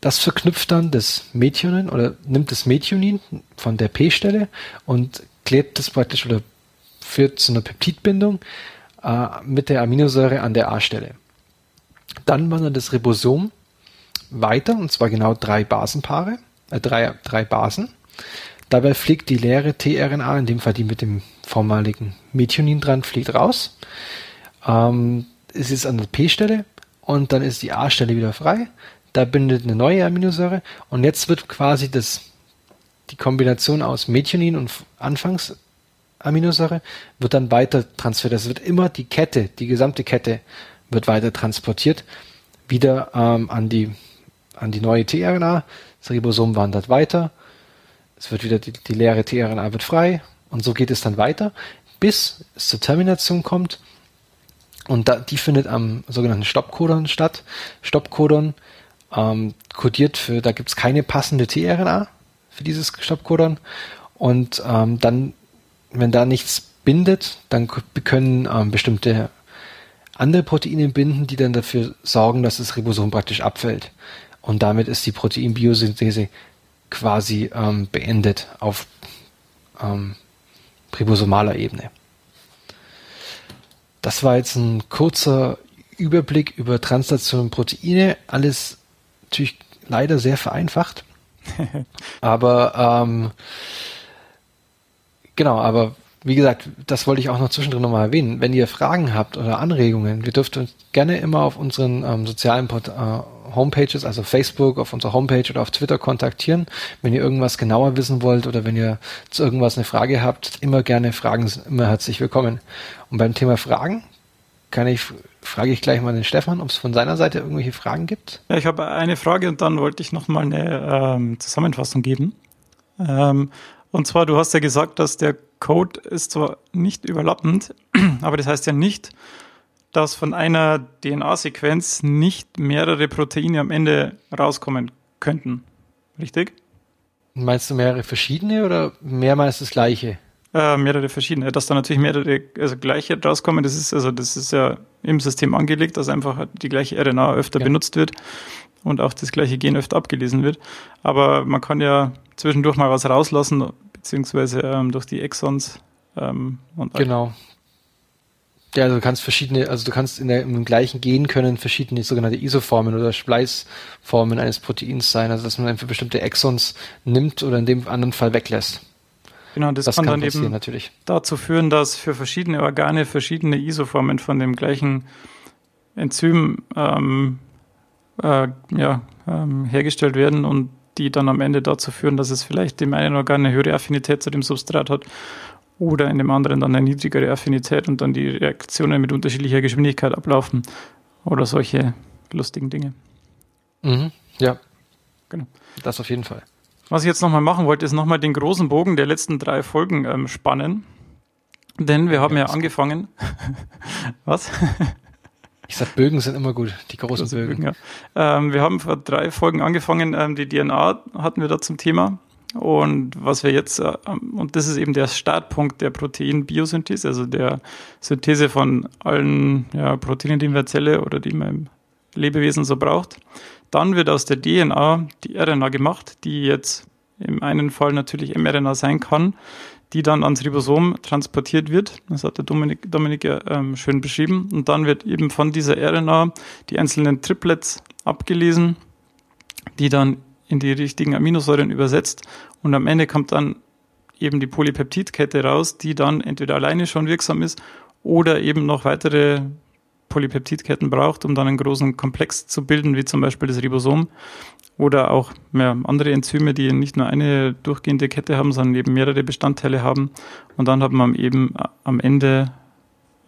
Das verknüpft dann das Methionin oder nimmt das Methionin von der P-Stelle und klebt das praktisch oder führt zu einer Peptidbindung äh, mit der Aminosäure an der A-Stelle. Dann wandert das Ribosom weiter, und zwar genau drei Basenpaare, äh, drei, drei Basen. Dabei fliegt die leere tRNA, in dem Fall die mit dem vormaligen Methionin dran, fliegt raus. Ähm, es ist an der P-Stelle und dann ist die A-Stelle wieder frei. Da bindet eine neue Aminosäure und jetzt wird quasi das, die Kombination aus Methionin und Anfangsaminosäure wird dann weiter transferiert. Das wird immer die Kette, die gesamte Kette wird weiter transportiert, wieder ähm, an die an die neue tRNA, das Ribosom wandert weiter, es wird wieder die, die leere tRNA wird frei und so geht es dann weiter, bis es zur Termination kommt und da, die findet am sogenannten Stoppcodon statt. Stoppcodon ähm, kodiert für, da gibt es keine passende tRNA für dieses Stoppcodon und ähm, dann, wenn da nichts bindet, dann können ähm, bestimmte andere Proteine binden, die dann dafür sorgen, dass das Ribosom praktisch abfällt. Und damit ist die Proteinbiosynthese quasi ähm, beendet auf ähm, ribosomaler Ebene. Das war jetzt ein kurzer Überblick über Translation Proteine. Alles natürlich leider sehr vereinfacht. aber ähm, genau, aber wie gesagt, das wollte ich auch noch zwischendrin nochmal erwähnen. Wenn ihr Fragen habt oder Anregungen, wir dürft uns gerne immer auf unseren ähm, sozialen Port äh, Homepages, also Facebook, auf unserer Homepage oder auf Twitter kontaktieren. Wenn ihr irgendwas genauer wissen wollt oder wenn ihr zu irgendwas eine Frage habt, immer gerne Fragen sind immer herzlich willkommen. Und beim Thema Fragen kann ich, frage ich gleich mal den Stefan, ob es von seiner Seite irgendwelche Fragen gibt. Ja, ich habe eine Frage und dann wollte ich nochmal eine ähm, Zusammenfassung geben. Ähm, und zwar, du hast ja gesagt, dass der Code ist zwar nicht überlappend, aber das heißt ja nicht, dass von einer DNA-Sequenz nicht mehrere Proteine am Ende rauskommen könnten. Richtig? Meinst du mehrere verschiedene oder mehrmals das gleiche? Äh, mehrere verschiedene. Dass da natürlich mehrere also gleiche rauskommen, das ist also das ist ja im System angelegt, dass einfach die gleiche RNA öfter ja. benutzt wird und auch das gleiche Gen öfter abgelesen wird. Aber man kann ja zwischendurch mal was rauslassen, beziehungsweise ähm, durch die Exons. Ähm, genau. Ja, also du kannst verschiedene, also du kannst in der, im gleichen Gen können verschiedene sogenannte Isoformen oder Spleißformen eines Proteins sein, also dass man einfach bestimmte Exons nimmt oder in dem anderen Fall weglässt. Genau, das, das kann, kann dann eben natürlich. dazu führen, dass für verschiedene Organe verschiedene Isoformen von dem gleichen Enzym ähm, äh, ja, ähm, hergestellt werden und die dann am Ende dazu führen, dass es vielleicht dem einen Organ eine höhere Affinität zu dem Substrat hat oder in dem anderen dann eine niedrigere Affinität und dann die Reaktionen mit unterschiedlicher Geschwindigkeit ablaufen oder solche lustigen Dinge. Mhm, ja. Genau. Das auf jeden Fall. Was ich jetzt nochmal machen wollte, ist nochmal den großen Bogen der letzten drei Folgen ähm, spannen. Denn wir haben ja, ja angefangen. Was? Ich sag, Bögen sind immer gut, die großen Bögen. Bögen ja. ähm, wir haben vor drei Folgen angefangen, ähm, die DNA hatten wir da zum Thema. Und was wir jetzt, äh, und das ist eben der Startpunkt der Proteinbiosynthese, also der Synthese von allen ja, Proteinen, die in der Zelle oder die man im Lebewesen so braucht. Dann wird aus der DNA die RNA gemacht, die jetzt im einen Fall natürlich mRNA sein kann, die dann ans Ribosom transportiert wird. Das hat der Dominik, Dominik ja ähm, schön beschrieben. Und dann wird eben von dieser RNA die einzelnen Triplets abgelesen, die dann in die richtigen Aminosäuren übersetzt. Und am Ende kommt dann eben die Polypeptidkette raus, die dann entweder alleine schon wirksam ist oder eben noch weitere Polypeptidketten braucht, um dann einen großen Komplex zu bilden, wie zum Beispiel das Ribosom oder auch ja, andere Enzyme, die nicht nur eine durchgehende Kette haben, sondern eben mehrere Bestandteile haben. Und dann hat man eben am Ende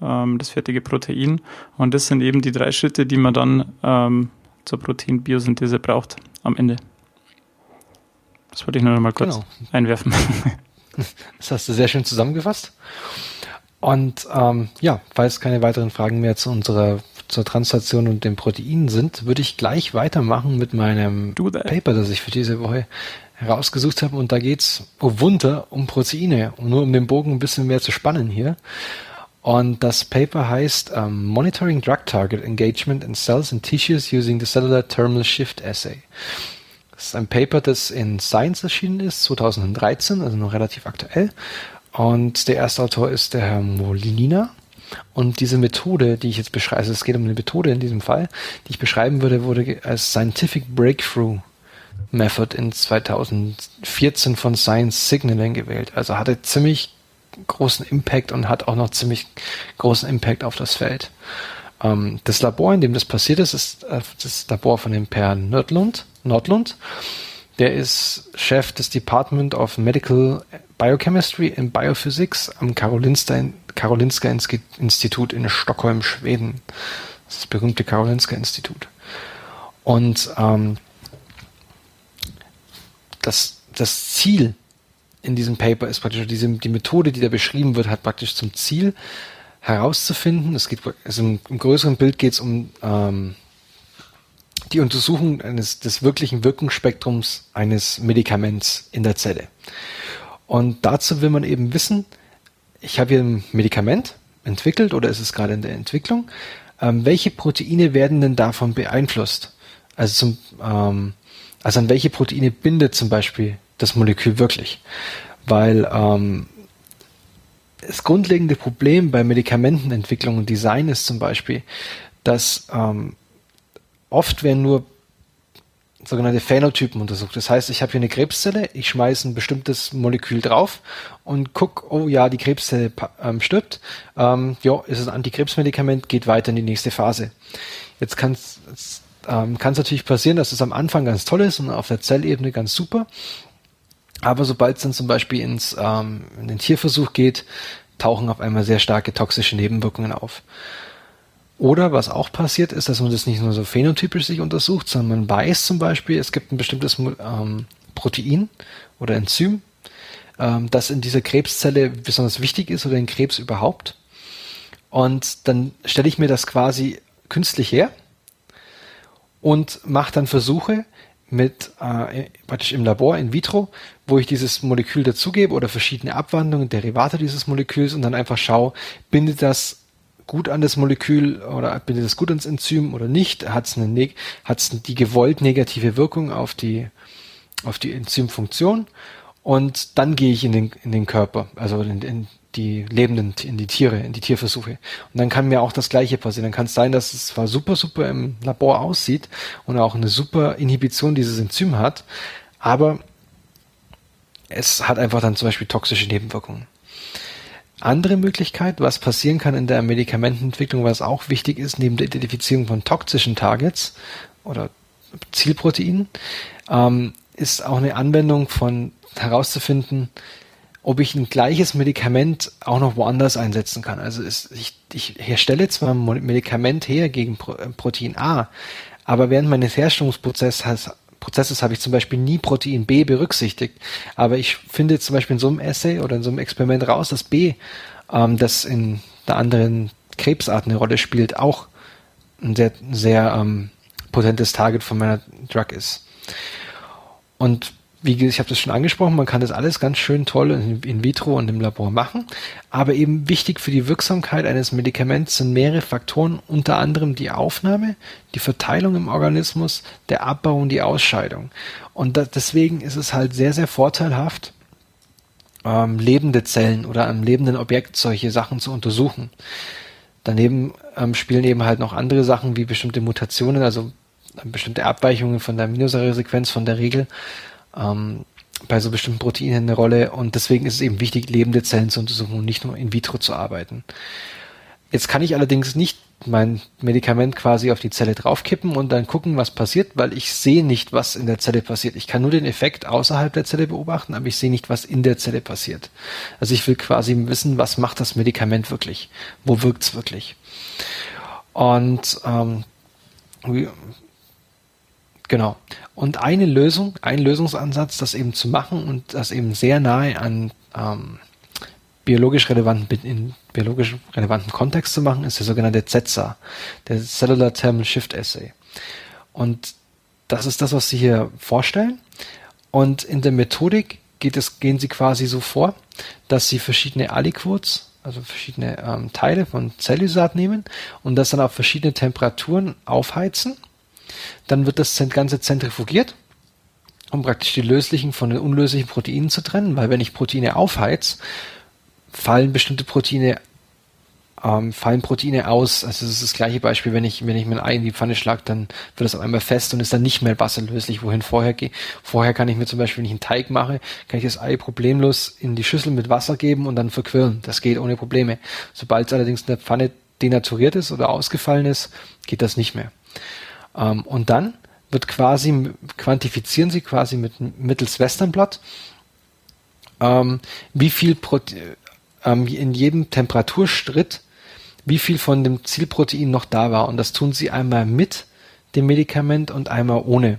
ähm, das fertige Protein. Und das sind eben die drei Schritte, die man dann ähm, zur Proteinbiosynthese braucht am Ende. Das wollte ich nur noch mal kurz genau. einwerfen. Das hast du sehr schön zusammengefasst. Und ähm, ja, falls keine weiteren Fragen mehr zu unserer zur Translation und den Proteinen sind, würde ich gleich weitermachen mit meinem Paper, das ich für diese Woche herausgesucht habe. Und da geht's, oh Wunder, um Proteine. Und nur um den Bogen ein bisschen mehr zu spannen hier. Und das Paper heißt um, ähm, Monitoring Drug Target Engagement in Cells and Tissues using the Cellular Terminal Shift Assay. Das ist ein Paper, das in Science erschienen ist, 2013, also noch relativ aktuell. Und der erste Autor ist der Herr Molina. Und diese Methode, die ich jetzt beschreibe, also es geht um eine Methode in diesem Fall, die ich beschreiben würde, wurde als Scientific Breakthrough Method in 2014 von Science Signaling gewählt. Also hatte ziemlich großen Impact und hat auch noch ziemlich großen Impact auf das Feld. Ähm, das Labor, in dem das passiert ist, ist äh, das Labor von dem Per Nordlund. Nordlund. Der ist Chef des Department of Medical Biochemistry and Biophysics am Karolinska, Institut in Stockholm, Schweden. Das berühmte Karolinska Institut. Und ähm, das, das Ziel in diesem Paper ist praktisch, diese, die Methode, die da beschrieben wird, hat praktisch zum Ziel herauszufinden. Es geht, also im, im größeren Bild geht es um ähm, die Untersuchung eines, des wirklichen Wirkungsspektrums eines Medikaments in der Zelle. Und dazu will man eben wissen, ich habe hier ein Medikament entwickelt oder ist es gerade in der Entwicklung, ähm, welche Proteine werden denn davon beeinflusst? Also, zum, ähm, also an welche Proteine bindet zum Beispiel das Molekül wirklich? Weil ähm, das grundlegende Problem bei Medikamentenentwicklung und Design ist zum Beispiel, dass ähm, oft werden nur sogenannte Phänotypen untersucht. Das heißt, ich habe hier eine Krebszelle, ich schmeiße ein bestimmtes Molekül drauf und guck, oh ja, die Krebszelle ähm, stirbt. Ähm, ja, ist es ein Antikrebsmedikament, geht weiter in die nächste Phase. Jetzt kann es ähm, natürlich passieren, dass es am Anfang ganz toll ist und auf der Zellebene ganz super. Aber sobald es dann zum Beispiel ins, ähm, in den Tierversuch geht, tauchen auf einmal sehr starke toxische Nebenwirkungen auf. Oder was auch passiert ist, dass man das nicht nur so phänotypisch sich untersucht, sondern man weiß zum Beispiel, es gibt ein bestimmtes ähm, Protein oder Enzym, ähm, das in dieser Krebszelle besonders wichtig ist oder in Krebs überhaupt. Und dann stelle ich mir das quasi künstlich her und mache dann Versuche mit äh, praktisch im Labor in vitro, wo ich dieses Molekül dazugebe oder verschiedene Abwandlungen, Derivate dieses Moleküls und dann einfach schaue, bindet das gut an das Molekül oder bindet es gut ans Enzym oder nicht? Hat es eine, hat's die gewollt negative Wirkung auf die, auf die Enzymfunktion? Und dann gehe ich in den, in den Körper, also in, in die lebenden, in die Tiere, in die Tierversuche. Und dann kann mir auch das Gleiche passieren. Dann kann es sein, dass es zwar super, super im Labor aussieht und auch eine super Inhibition dieses Enzym hat, aber es hat einfach dann zum Beispiel toxische Nebenwirkungen andere Möglichkeit, was passieren kann in der Medikamentenentwicklung, was auch wichtig ist, neben der Identifizierung von toxischen Targets oder Zielproteinen, ähm, ist auch eine Anwendung von herauszufinden, ob ich ein gleiches Medikament auch noch woanders einsetzen kann. Also ist, ich, ich herstelle zwar ein Medikament her gegen Protein A, aber während meines Herstellungsprozesses Prozesses habe ich zum Beispiel nie Protein B berücksichtigt. Aber ich finde zum Beispiel in so einem Essay oder in so einem Experiment raus, dass B, ähm, das in der anderen Krebsart eine Rolle spielt, auch ein sehr, sehr ähm, potentes Target von meiner Drug ist. Und wie gesagt, ich habe das schon angesprochen, man kann das alles ganz schön toll in, in, vitro und im Labor machen, aber eben wichtig für die Wirksamkeit eines Medikaments sind mehrere Faktoren, unter anderem die Aufnahme, die Verteilung im Organismus, der Abbau und die Ausscheidung. Und da, deswegen ist es halt sehr, sehr vorteilhaft, ähm, lebende Zellen oder am lebenden Objekt solche Sachen zu untersuchen. Daneben ähm, spielen eben halt noch andere Sachen wie bestimmte Mutationen, also bestimmte Abweichungen von der Aminosäuresequenz von der Regel ähm, bei so bestimmten Proteinen eine Rolle und deswegen ist es eben wichtig, lebende Zellen zu untersuchen und nicht nur in vitro zu arbeiten. Jetzt kann ich allerdings nicht mein Medikament quasi auf die Zelle draufkippen und dann gucken, was passiert, weil ich sehe nicht, was in der Zelle passiert. Ich kann nur den Effekt außerhalb der Zelle beobachten, aber ich sehe nicht, was in der Zelle passiert. Also ich will quasi wissen, was macht das Medikament wirklich? Wo wirkt's wirklich? Und ähm, Genau. Und eine Lösung, ein Lösungsansatz, das eben zu machen und das eben sehr nahe an ähm, biologisch relevanten, in biologisch relevanten Kontext zu machen, ist der sogenannte CETSA, der Cellular Thermal Shift Assay. Und das ist das, was Sie hier vorstellen. Und in der Methodik geht es, gehen Sie quasi so vor, dass Sie verschiedene Aliquots, also verschiedene ähm, Teile von Zellysat nehmen und das dann auf verschiedene Temperaturen aufheizen dann wird das Ganze zentrifugiert, um praktisch die löslichen von den unlöslichen Proteinen zu trennen, weil wenn ich Proteine aufheiz, fallen bestimmte Proteine ähm, fallen Proteine aus. Also das ist das gleiche Beispiel, wenn ich, wenn ich mein Ei in die Pfanne schlage, dann wird es auf einmal fest und ist dann nicht mehr wasserlöslich, wohin vorher gehe. Vorher kann ich mir zum Beispiel, wenn ich einen Teig mache, kann ich das Ei problemlos in die Schüssel mit Wasser geben und dann verquirlen. Das geht ohne Probleme. Sobald es allerdings in der Pfanne denaturiert ist oder ausgefallen ist, geht das nicht mehr. Ähm, und dann wird quasi, quantifizieren sie quasi mit, mittels Westernblatt, ähm, wie viel Prote ähm, in jedem Temperaturstritt, wie viel von dem Zielprotein noch da war. Und das tun sie einmal mit dem Medikament und einmal ohne.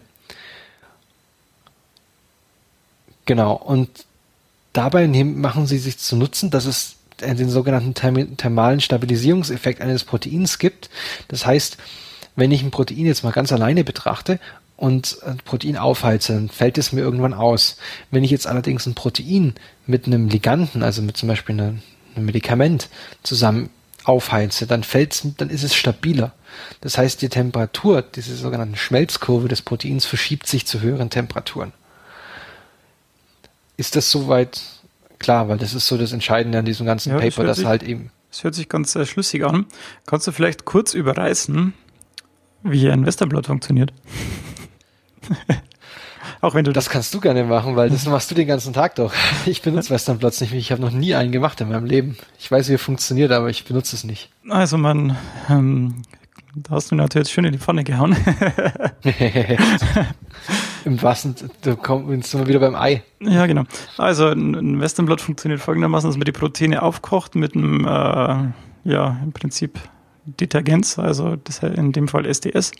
Genau. Und dabei machen sie sich zu nutzen, dass es den sogenannten therm thermalen Stabilisierungseffekt eines Proteins gibt. Das heißt, wenn ich ein Protein jetzt mal ganz alleine betrachte und ein Protein aufheize, dann fällt es mir irgendwann aus. Wenn ich jetzt allerdings ein Protein mit einem Liganden, also mit zum Beispiel einem, einem Medikament zusammen aufheize, dann fällt's, dann ist es stabiler. Das heißt, die Temperatur, diese sogenannte Schmelzkurve des Proteins verschiebt sich zu höheren Temperaturen. Ist das soweit klar? Weil das ist so das Entscheidende an diesem ganzen Ja, das Paper, hört dass sich- halt eben Das hört sich ganz äh, schlüssig an. Kannst du vielleicht kurz überreißen, wie ein Westerblot funktioniert? Auch wenn du das. Das kannst du gerne machen, weil das machst du den ganzen Tag doch. Ich benutze Westernplatz nicht. Ich habe noch nie einen gemacht in meinem Leben. Ich weiß, wie er funktioniert, aber ich benutze es nicht. Also man, ähm, da hast du natürlich schön in die Pfanne gehauen. Im wahrsten, da jetzt sind wir wieder beim Ei. ja, genau. Also ein, Westernblot funktioniert folgendermaßen, dass man die Proteine aufkocht mit einem, äh, ja, im Prinzip Detergenz, also das, in dem Fall SDS.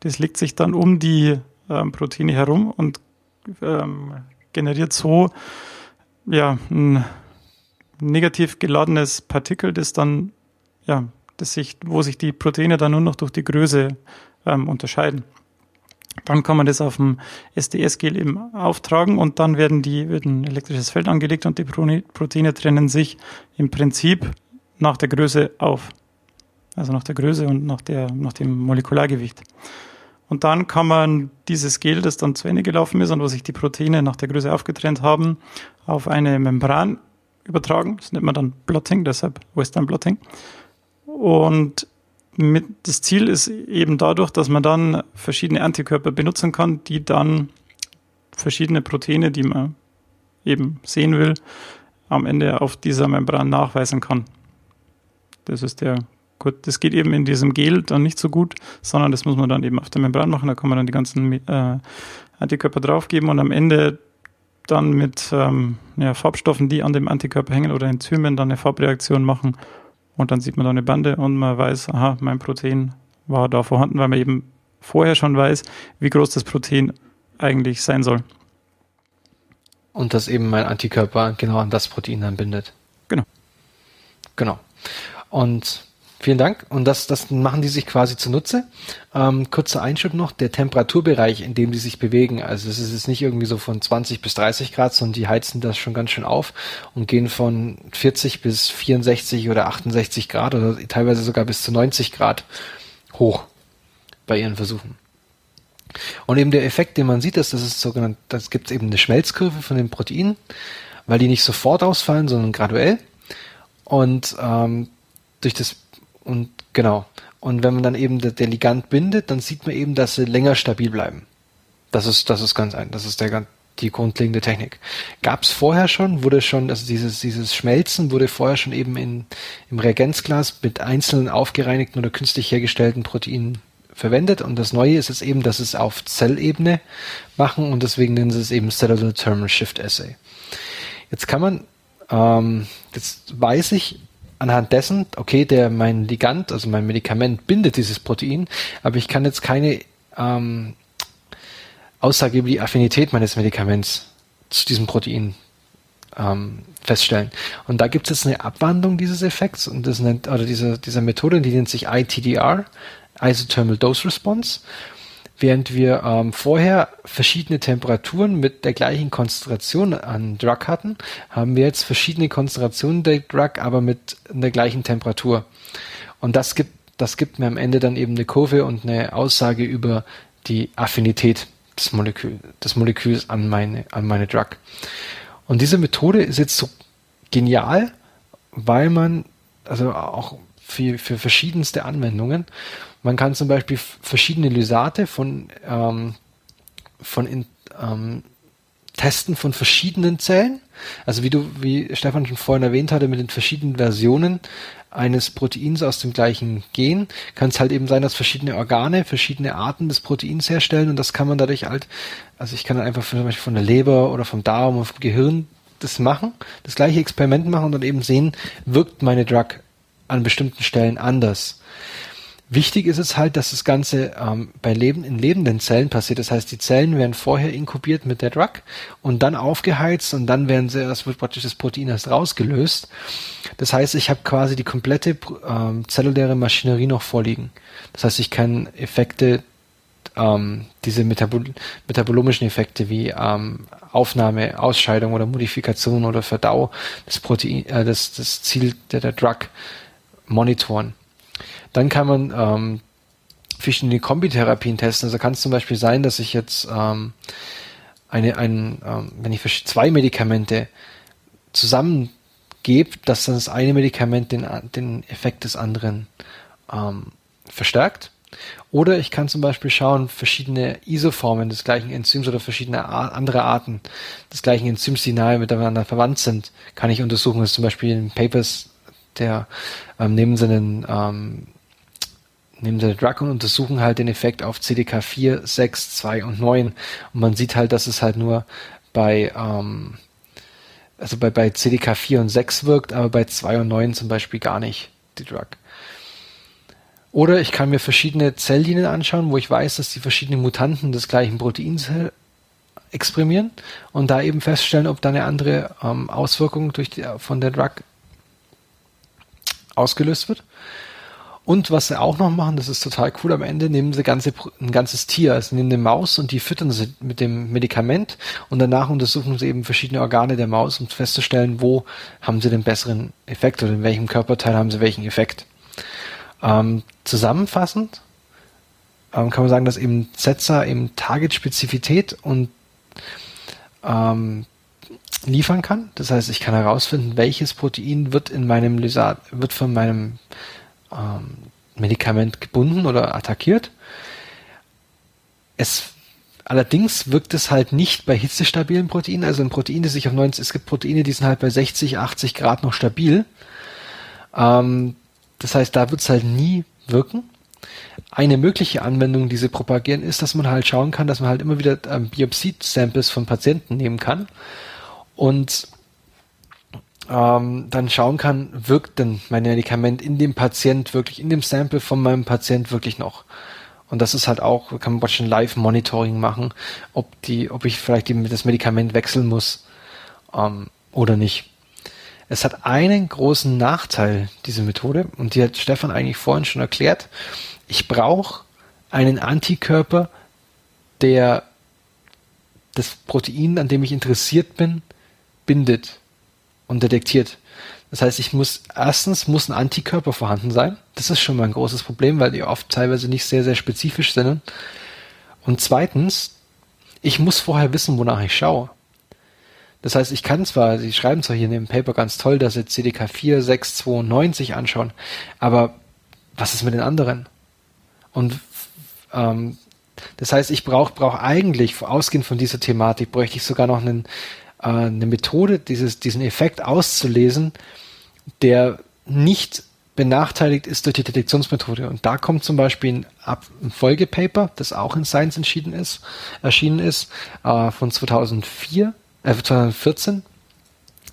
Das legt sich dann um die ähm, Proteine herum und ähm, generiert so ja, ein negativ geladenes Partikel, das dann, ja, das sich, wo sich die Proteine dann nur noch durch die Größe ähm, unterscheiden. Dann kann man das auf dem SDS-Gel eben auftragen und dann werden die, wird ein elektrisches Feld angelegt und die Proteine trennen sich im Prinzip nach der Größe auf. Also nach der Größe und nach, der, nach dem Molekulargewicht. Und dann kann man dieses Gel, das dann zu Ende gelaufen ist und wo sich die Proteine nach der Größe aufgetrennt haben, auf eine Membran übertragen. Das nennt man dann Blotting, deshalb Western Blotting. Und mit, das Ziel ist eben dadurch, dass man dann verschiedene Antikörper benutzen kann, die dann verschiedene Proteine, die man eben sehen will, am Ende auf dieser Membran nachweisen kann. Das ist der gut. Das geht eben in diesem Gel dann nicht so gut, sondern das muss man dann eben auf der Membran machen. Da kann man dann die ganzen äh, Antikörper draufgeben und am Ende dann mit ähm, ja, Farbstoffen, die an dem Antikörper hängen oder Enzymen dann eine Farbreaktion machen und dann sieht man da eine Bande und man weiß, aha, mein Protein war da vorhanden, weil man eben vorher schon weiß, wie groß das Protein eigentlich sein soll. Und dass eben mein Antikörper genau an das Protein dann bindet. Genau. Genau. Und vielen Dank. Und das, das machen die sich quasi zunutze. Ähm, kurzer Einschub noch, der Temperaturbereich, in dem die sich bewegen, also es ist jetzt nicht irgendwie so von 20 bis 30 Grad, sondern die heizen das schon ganz schön auf und gehen von 40 bis 64 oder 68 Grad oder teilweise sogar bis zu 90 Grad hoch bei ihren Versuchen. Und eben der Effekt, den man sieht, ist, das ist sogenannt, das gibt es eben eine Schmelzkurve von den Proteinen, weil die nicht sofort ausfallen, sondern graduell. Und ähm, durch das und genau. Und wenn man dann eben der, Ligand bindet, dann sieht man eben, dass sie länger stabil bleiben. Das ist, das ist ganz ein, das ist der die grundlegende Technik. Gab es vorher schon, wurde schon, also dieses, dieses Schmelzen wurde vorher schon eben in, im Reagenzglas mit einzelnen aufgereinigten oder künstlich hergestellten Proteinen verwendet und das Neue ist jetzt eben, dass es auf Zellebene machen und deswegen nennen sie es eben Cellular Thermal Shift Assay. Jetzt kann man, ähm, jetzt weiß ich anhand dessen, okay, der mein Ligand, also mein Medikament bindet dieses Protein, aber ich kann jetzt keine ähm, Aussage über die Affinität meines Medikaments zu diesem Protein ähm, feststellen. Und da gibt es jetzt eine Abwandlung dieses Effekts und das nennt, oder dieser, dieser Methode, die nennt sich ITDR, Isothermal Dose Response. Während wir ähm, vorher verschiedene Temperaturen mit der gleichen Konzentration an Drug hatten, haben wir jetzt verschiedene Konzentrationen der Drug, aber mit der gleichen Temperatur. Und das gibt, das gibt mir am Ende dann eben eine Kurve und eine Aussage über die Affinität des, Molekül, des Moleküls an meine, an meine Drug. Und diese Methode ist jetzt so genial, weil man, also auch für, für verschiedenste Anwendungen, man kann zum Beispiel verschiedene Lysate von, ähm, von in, ähm, Testen von verschiedenen Zellen. Also wie du, wie Stefan schon vorhin erwähnt hatte, mit den verschiedenen Versionen eines Proteins aus dem gleichen Gen, kann es halt eben sein, dass verschiedene Organe verschiedene Arten des Proteins herstellen und das kann man dadurch halt, also ich kann dann einfach zum Beispiel von der Leber oder vom Darm oder vom Gehirn das machen, das gleiche Experiment machen und dann eben sehen, wirkt meine Drug an bestimmten Stellen anders. Wichtig ist es halt, dass das Ganze ähm, bei Leben, in lebenden Zellen passiert. Das heißt, die Zellen werden vorher inkubiert mit der Drug und dann aufgeheizt und dann werden sie erst wird praktisch das Protein erst rausgelöst. Das heißt, ich habe quasi die komplette ähm, zelluläre Maschinerie noch vorliegen. Das heißt, ich kann Effekte, ähm, diese Metabol metabolomischen Effekte wie ähm, Aufnahme, Ausscheidung oder Modifikation oder Verdau des Protein, äh, das, das Ziel der, der Drug monitoren. Dann kann man ähm, verschiedene Kombitherapien testen. Also kann es zum Beispiel sein, dass ich jetzt ähm, eine, ein, ähm, wenn ich zwei Medikamente zusammengebe, dass dann das eine Medikament den, den Effekt des anderen ähm, verstärkt. Oder ich kann zum Beispiel schauen, verschiedene Isoformen des gleichen Enzyms oder verschiedene andere Arten des gleichen Enzyms, die nahe miteinander verwandt sind, kann ich untersuchen. Das ist zum Beispiel in Papers der ähm, nehmen sie einen ähm, nehmen sie Drug und untersuchen halt den Effekt auf CDK 4, 6, 2 und 9. Und man sieht halt, dass es halt nur bei, ähm, also bei, bei CDK 4 und 6 wirkt, aber bei 2 und 9 zum Beispiel gar nicht, die Drug. Oder ich kann mir verschiedene Zelllinien anschauen, wo ich weiß, dass die verschiedenen Mutanten des gleichen Proteins exprimieren und da eben feststellen, ob da eine andere ähm, Auswirkung durch die, von der Drug ausgelöst wird. Und was sie auch noch machen, das ist total cool, am Ende nehmen sie ganze, ein ganzes Tier, also nehmen eine Maus und die füttern sie mit dem Medikament und danach untersuchen sie eben verschiedene Organe der Maus, um festzustellen, wo haben sie den besseren Effekt oder in welchem Körperteil haben sie welchen Effekt. Ähm, zusammenfassend ähm, kann man sagen, dass eben Setzer eben Target-Spezifität und ähm, liefern kann. Das heißt, ich kann herausfinden, welches Protein wird in meinem Lysat, wird von meinem ähm, Medikament gebunden oder attackiert. Es allerdings wirkt es halt nicht bei hitzestabilen Proteinen, also ein Protein, das sich auf 90, es gibt Proteine, die sind halt bei 60, 80 Grad noch stabil. Ähm, das heißt, da wird es halt nie wirken. Eine mögliche Anwendung, die sie propagieren, ist, dass man halt schauen kann, dass man halt immer wieder ähm, Biopsie-Samples von Patienten nehmen kann und ähm, dann schauen kann, wirkt denn mein Medikament in dem Patient wirklich, in dem Sample von meinem Patient wirklich noch. Und das ist halt auch, kann man schon Live-Monitoring machen, ob die, ob ich vielleicht die, das Medikament wechseln muss ähm, oder nicht. Es hat einen großen Nachteil, diese Methode, und die hat Stefan eigentlich vorhin schon erklärt. Ich brauche einen Antikörper, der das Protein, an dem ich interessiert bin, bindet und detektiert. Das heißt, ich muss erstens muss ein Antikörper vorhanden sein. Das ist schon mal ein großes Problem, weil die oft teilweise nicht sehr, sehr spezifisch sind. Und zweitens, ich muss vorher wissen, wonach ich schaue. Das heißt, ich kann zwar, Sie schreiben zwar hier in dem Paper ganz toll, dass Sie CDK 4, 6, 92 anschauen, aber was ist mit den anderen? Und ähm, das heißt, ich brauche brauch eigentlich, ausgehend von dieser Thematik, bräuchte ich sogar noch einen äh, eine Methode, dieses, diesen Effekt auszulesen, der nicht benachteiligt ist durch die Detektionsmethode. Und da kommt zum Beispiel ein, Folgepaper, das auch in Science entschieden ist, erschienen ist, äh, von 2004, äh, 2014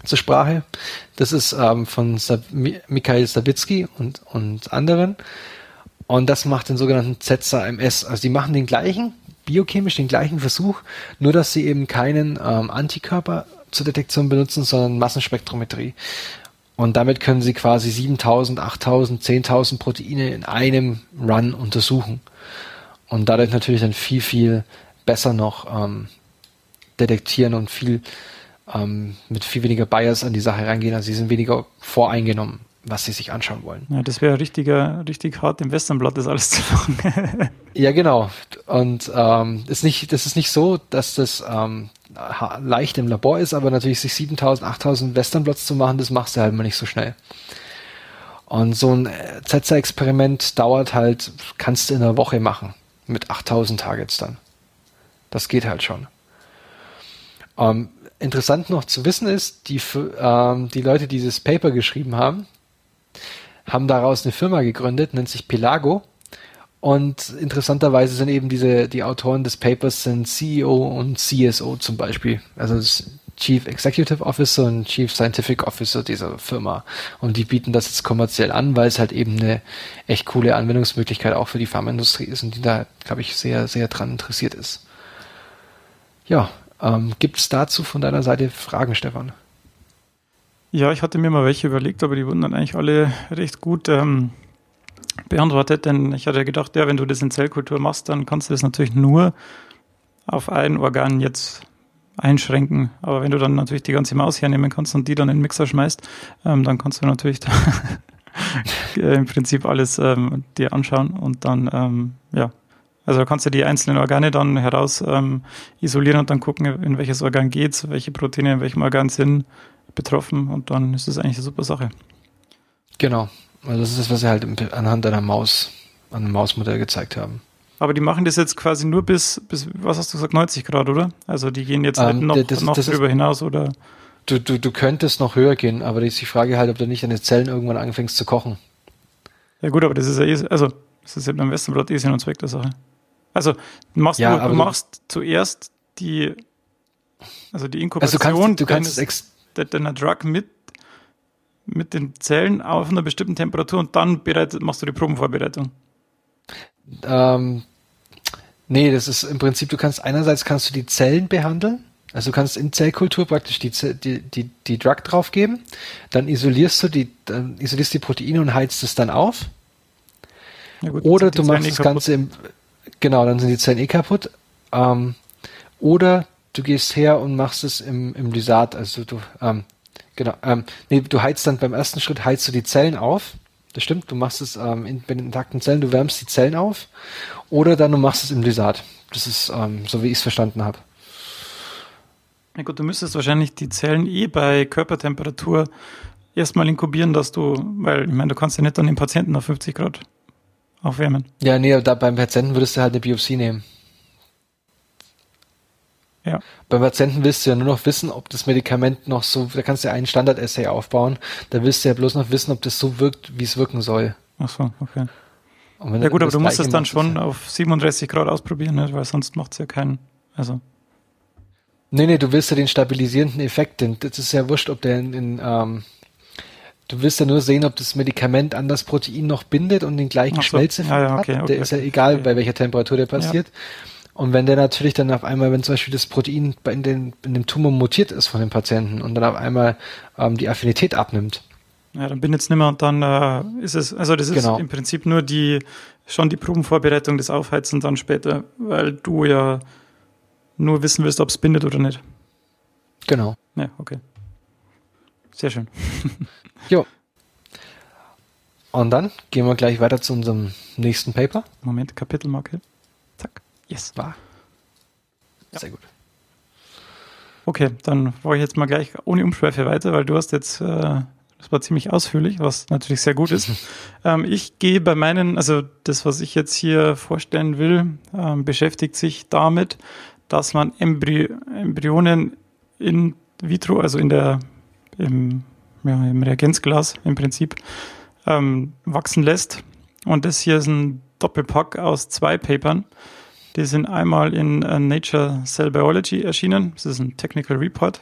zur Sprache. Das ist ähm, von Sab Mikhail Sabitzky und, und anderen. Und das macht den sogenannten ZSA-MS. Also die machen den gleichen biochemisch den gleichen Versuch, nur dass sie eben keinen ähm, Antikörper zur Detektion benutzen, sondern Massenspektrometrie. Und damit können sie quasi 7000, 8000, 10.000 Proteine in einem Run untersuchen. Und dadurch natürlich dann viel, viel besser noch ähm, detektieren und viel ähm, mit viel weniger Bias an die Sache reingehen. Also sie sind weniger voreingenommen was sie sich anschauen wollen. Ja, das wäre richtiger, richtig hart im Westernblatt, das alles zu machen. ja, genau. Und ähm, ist nicht, das ist nicht so, dass das ähm, leicht im Labor ist, aber natürlich sich 7000, 8000 Westernblots zu machen, das machst du halt mal nicht so schnell. Und so ein äh, ZZ-Experiment dauert halt, kannst du in einer Woche machen. Mit 8000 Targets dann. Das geht halt schon. Ähm, interessant noch zu wissen ist, die, ähm, die Leute, die dieses Paper geschrieben haben, haben daraus eine Firma gegründet, nennt sich Pelago. Und interessanterweise sind eben diese, die Autoren des Papers sind CEO und CSO zum Beispiel. Also Chief Executive Officer und Chief Scientific Officer dieser Firma. Und die bieten das jetzt kommerziell an, weil es halt eben eine echt coole Anwendungsmöglichkeit auch für die Pharmaindustrie ist und die da, glaube ich, sehr, sehr dran interessiert ist. Ja, ähm, gibt es dazu von deiner Seite Fragen, Stefan? Ja, ich hatte mir mal welche überlegt, aber die wurden dann eigentlich alle recht gut ähm, beantwortet, denn ich hatte gedacht, ja, wenn du das in Zellkultur machst, dann kannst du das natürlich nur auf ein Organ jetzt einschränken. Aber wenn du dann natürlich die ganze Maus hernehmen kannst und die dann in den Mixer schmeißt, ähm, dann kannst du natürlich da im Prinzip alles ähm, dir anschauen und dann, ähm, ja, also kannst du die einzelnen Organe dann heraus ähm, isolieren und dann gucken, in welches Organ geht's, welche Proteine in welchem Organ sind betroffen und dann ist das eigentlich eine super Sache. Genau. Also das ist das, was sie halt anhand einer Maus, an einem Mausmodell gezeigt haben. Aber die machen das jetzt quasi nur bis, bis was hast du gesagt, 90 Grad, oder? Also die gehen jetzt ähm, noch, das, noch das drüber ist, hinaus, oder? Du, du, du könntest noch höher gehen, aber die Frage halt, ob du nicht deine Zellen irgendwann anfängst zu kochen. Ja gut, aber das ist ja eh, also das ist ja beim Westenbrot eh Sinn und Zweck der Sache. Also machst ja, du, du machst zuerst die, also die Inkubation also du kannst, du kannst deines, deiner Drug mit mit den Zellen auf einer bestimmten Temperatur und dann bereit, machst du die Probenvorbereitung. Ähm, Nee, das ist im Prinzip, du kannst einerseits kannst du die Zellen behandeln, also du kannst in Zellkultur praktisch die, die, die, die Drug draufgeben, dann isolierst du die, dann isolierst die Proteine und heizt es dann auf. Gut, oder du machst eh das. Ganze im, genau, dann sind die Zellen eh kaputt. Ähm, oder du gehst her und machst es im, im Lysat, also du, ähm, genau, ähm, nee, du heizt dann beim ersten Schritt heizt du die Zellen auf das stimmt, du machst es ähm, in, bei den intakten Zellen, du wärmst die Zellen auf oder dann du machst es im Lysat. Das ist ähm, so, wie ich es verstanden habe. Ja gut, du müsstest wahrscheinlich die Zellen eh bei Körpertemperatur erstmal inkubieren, dass du, weil ich meine, du kannst ja nicht dann den Patienten auf 50 Grad aufwärmen. Ja, nee, da beim Patienten würdest du halt eine Biopsie nehmen. Ja. Beim Patienten willst du ja nur noch wissen, ob das Medikament noch so, da kannst du ja einen Standard-Essay aufbauen, da willst du ja bloß noch wissen, ob das so wirkt, wie es wirken soll. Ach so, okay. Ja gut, aber du musst es dann schon auf 37 Grad ausprobieren, ne? weil sonst macht es ja keinen, also. Nee, nee, du willst ja den stabilisierenden Effekt, denn das ist ja wurscht, ob der in, in ähm, du willst ja nur sehen, ob das Medikament an das Protein noch bindet und den gleichen so. Schmelzeffekt ja, ja, okay, hat. Okay, der ist ja egal, okay. bei welcher Temperatur der passiert. Ja. Und wenn der natürlich dann auf einmal, wenn zum Beispiel das Protein in, den, in dem Tumor mutiert ist von dem Patienten und dann auf einmal ähm, die Affinität abnimmt. Ja, dann bindet es nicht mehr und dann äh, ist es, also das ist genau. im Prinzip nur die, schon die Probenvorbereitung des Aufheizen dann später, weil du ja nur wissen willst, ob es bindet oder nicht. Genau. Ja, okay. Sehr schön. jo. Und dann gehen wir gleich weiter zu unserem nächsten Paper. Moment, Kapitelmarke. Yes. War. Ja. Sehr gut. Okay, dann war ich jetzt mal gleich ohne Umschweife weiter, weil du hast jetzt, äh, das war ziemlich ausführlich, was natürlich sehr gut ist. ähm, ich gehe bei meinen, also das, was ich jetzt hier vorstellen will, ähm, beschäftigt sich damit, dass man Embry Embryonen in vitro, also in der, im, ja, im Reagenzglas im Prinzip, ähm, wachsen lässt. Und das hier ist ein Doppelpack aus zwei Papern. Die sind einmal in uh, Nature Cell Biology erschienen. Das ist ein Technical Report.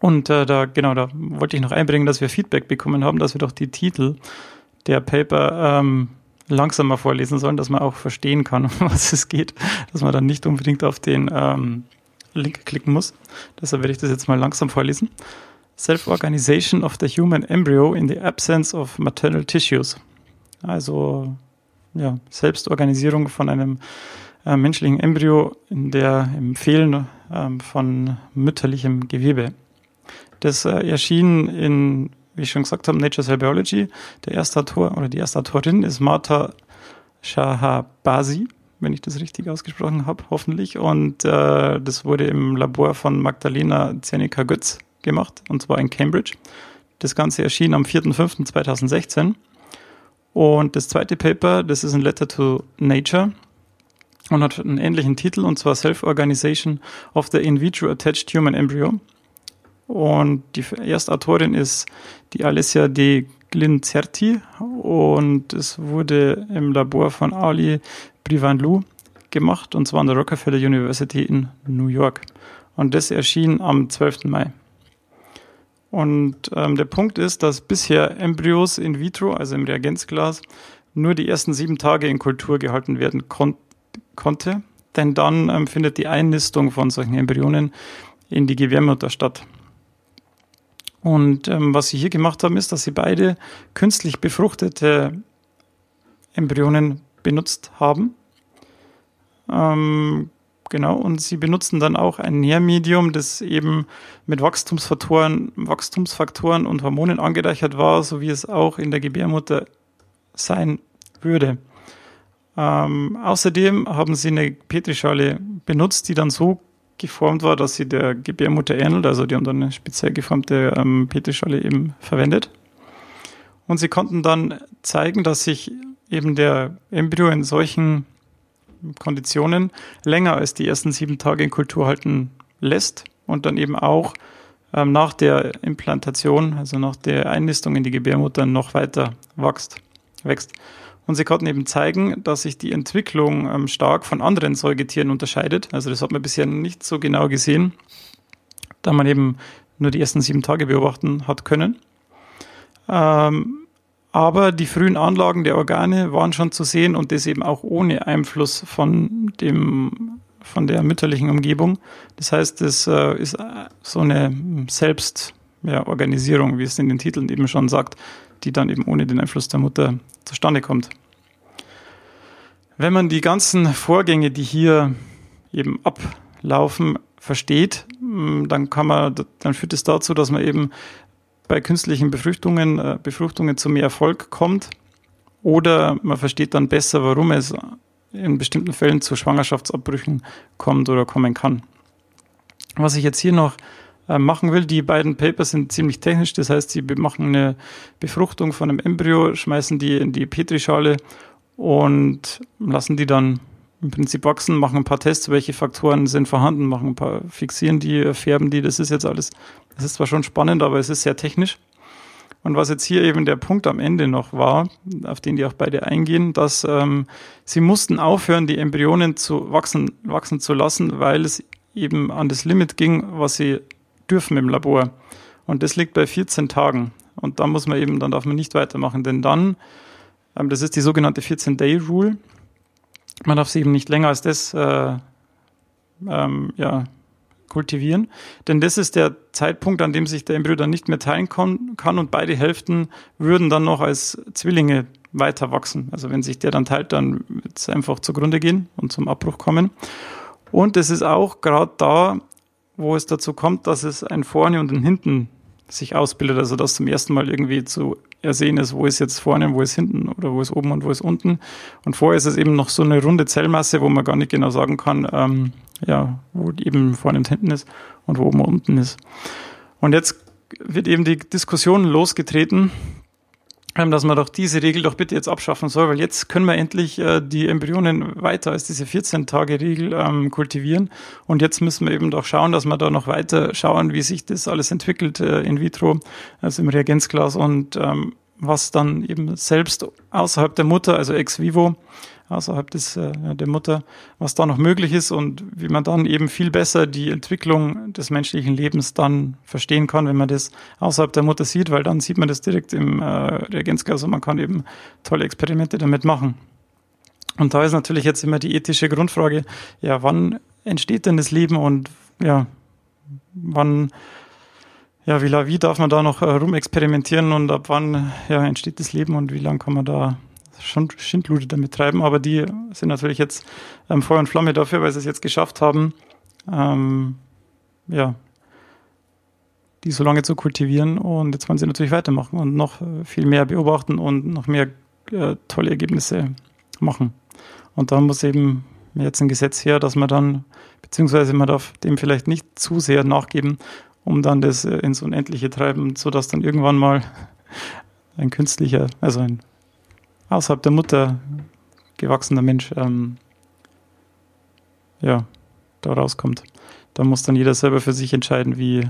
Und äh, da, genau, da wollte ich noch einbringen, dass wir Feedback bekommen haben, dass wir doch die Titel der Paper ähm, langsamer vorlesen sollen, dass man auch verstehen kann, um was es geht, dass man dann nicht unbedingt auf den ähm, Link klicken muss. Deshalb werde ich das jetzt mal langsam vorlesen. Self-Organization of the Human Embryo in the Absence of Maternal Tissues. Also ja, Selbstorganisierung von einem äh, menschlichen Embryo in der im Fehlen äh, von mütterlichem Gewebe. Das äh, erschien in, wie ich schon gesagt habe, Nature Cell Biology. Der erste Autor oder die erste Autorin ist Martha Shahabasi, wenn ich das richtig ausgesprochen habe, hoffentlich. Und äh, das wurde im Labor von Magdalena Zenica-Götz gemacht, und zwar in Cambridge. Das Ganze erschien am 4.5.2016 und das zweite Paper, das ist ein Letter to Nature und hat einen ähnlichen Titel, und zwar Self-Organization of the In Vitro Attached Human Embryo. Und die erste Autorin ist die Alessia de Glincerti und es wurde im Labor von Ali Brivanlou gemacht, und zwar an der Rockefeller University in New York. Und das erschien am 12. Mai. Und ähm, der Punkt ist, dass bisher Embryos in vitro, also im Reagenzglas, nur die ersten sieben Tage in Kultur gehalten werden kon konnte. Denn dann ähm, findet die Einnistung von solchen Embryonen in die Gebärmutter statt. Und ähm, was sie hier gemacht haben, ist, dass sie beide künstlich befruchtete Embryonen benutzt haben. Ähm, genau, und sie benutzen dann auch ein Nährmedium, das eben mit Wachstumsfaktoren, Wachstumsfaktoren und Hormonen angereichert war, so wie es auch in der Gebärmutter sein würde. Ähm, außerdem haben sie eine Petrischale benutzt, die dann so geformt war, dass sie der Gebärmutter ähnelt. Also die haben dann eine speziell geformte ähm, Petrischale eben verwendet. Und sie konnten dann zeigen, dass sich eben der Embryo in solchen Konditionen länger als die ersten sieben Tage in Kultur halten lässt und dann eben auch ähm, nach der Implantation, also nach der Einnistung in die Gebärmutter noch weiter wächst. wächst. Und sie konnten eben zeigen, dass sich die Entwicklung ähm, stark von anderen Säugetieren unterscheidet. Also das hat man bisher nicht so genau gesehen, da man eben nur die ersten sieben Tage beobachten hat können. Ähm, aber die frühen Anlagen der Organe waren schon zu sehen und das eben auch ohne Einfluss von dem von der mütterlichen Umgebung. Das heißt, es äh, ist so eine Selbstorganisierung, ja, wie es in den Titeln eben schon sagt, die dann eben ohne den Einfluss der Mutter zustande kommt. Wenn man die ganzen Vorgänge, die hier eben ablaufen, versteht, dann kann man, dann führt es dazu, dass man eben bei künstlichen Befruchtungen, äh, Befruchtungen zu mehr Erfolg kommt. Oder man versteht dann besser, warum es in bestimmten Fällen zu Schwangerschaftsabbrüchen kommt oder kommen kann. Was ich jetzt hier noch äh, machen will, die beiden Papers sind ziemlich technisch, das heißt, sie machen eine Befruchtung von einem Embryo, schmeißen die in die Petrischale und lassen die dann im Prinzip wachsen, machen ein paar Tests, welche Faktoren sind vorhanden, machen ein paar, fixieren die, färben die, das ist jetzt alles das ist zwar schon spannend, aber es ist sehr technisch. Und was jetzt hier eben der Punkt am Ende noch war, auf den die auch beide eingehen, dass ähm, sie mussten aufhören, die Embryonen zu wachsen, wachsen zu lassen, weil es eben an das Limit ging, was sie dürfen im Labor. Und das liegt bei 14 Tagen. Und da muss man eben, dann darf man nicht weitermachen, denn dann, ähm, das ist die sogenannte 14-Day-Rule, man darf sie eben nicht länger als das äh, ähm, ja, kultivieren. Denn das ist der Zeitpunkt, an dem sich der Embryo dann nicht mehr teilen kann, und beide Hälften würden dann noch als Zwillinge weiter wachsen. Also wenn sich der dann teilt, dann wird es einfach zugrunde gehen und zum Abbruch kommen. Und es ist auch gerade da, wo es dazu kommt, dass es ein vorne und ein hinten sich ausbildet, also dass zum ersten Mal irgendwie zu ersehen ist, wo ist jetzt vorne, wo ist hinten oder wo ist oben und wo ist unten. Und vorher ist es eben noch so eine runde Zellmasse, wo man gar nicht genau sagen kann, ähm, ja, wo eben vorne und hinten ist und wo oben und unten ist. Und jetzt wird eben die Diskussion losgetreten, dass man doch diese Regel doch bitte jetzt abschaffen soll, weil jetzt können wir endlich äh, die Embryonen weiter als diese 14-Tage-Regel ähm, kultivieren. Und jetzt müssen wir eben doch schauen, dass wir da noch weiter schauen, wie sich das alles entwickelt äh, in vitro, also im Reagenzglas und ähm, was dann eben selbst außerhalb der Mutter, also ex vivo, außerhalb des, äh, der Mutter, was da noch möglich ist und wie man dann eben viel besser die Entwicklung des menschlichen Lebens dann verstehen kann, wenn man das außerhalb der Mutter sieht, weil dann sieht man das direkt im äh, Reagenzglas und man kann eben tolle Experimente damit machen. Und da ist natürlich jetzt immer die ethische Grundfrage, ja, wann entsteht denn das Leben und ja, wann ja, wie, wie darf man da noch äh, rumexperimentieren und ab wann ja, entsteht das Leben und wie lange kann man da schon Schindlude damit treiben, aber die sind natürlich jetzt ähm, Feuer und Flamme dafür, weil sie es jetzt geschafft haben, ähm, ja, die so lange zu kultivieren und jetzt wollen sie natürlich weitermachen und noch äh, viel mehr beobachten und noch mehr äh, tolle Ergebnisse machen. Und da muss eben jetzt ein Gesetz her, dass man dann, beziehungsweise man darf dem vielleicht nicht zu sehr nachgeben, um dann das äh, ins Unendliche treiben, sodass dann irgendwann mal ein künstlicher, also ein außerhalb der Mutter gewachsener Mensch ähm, ja, da rauskommt. Da muss dann jeder selber für sich entscheiden, wie,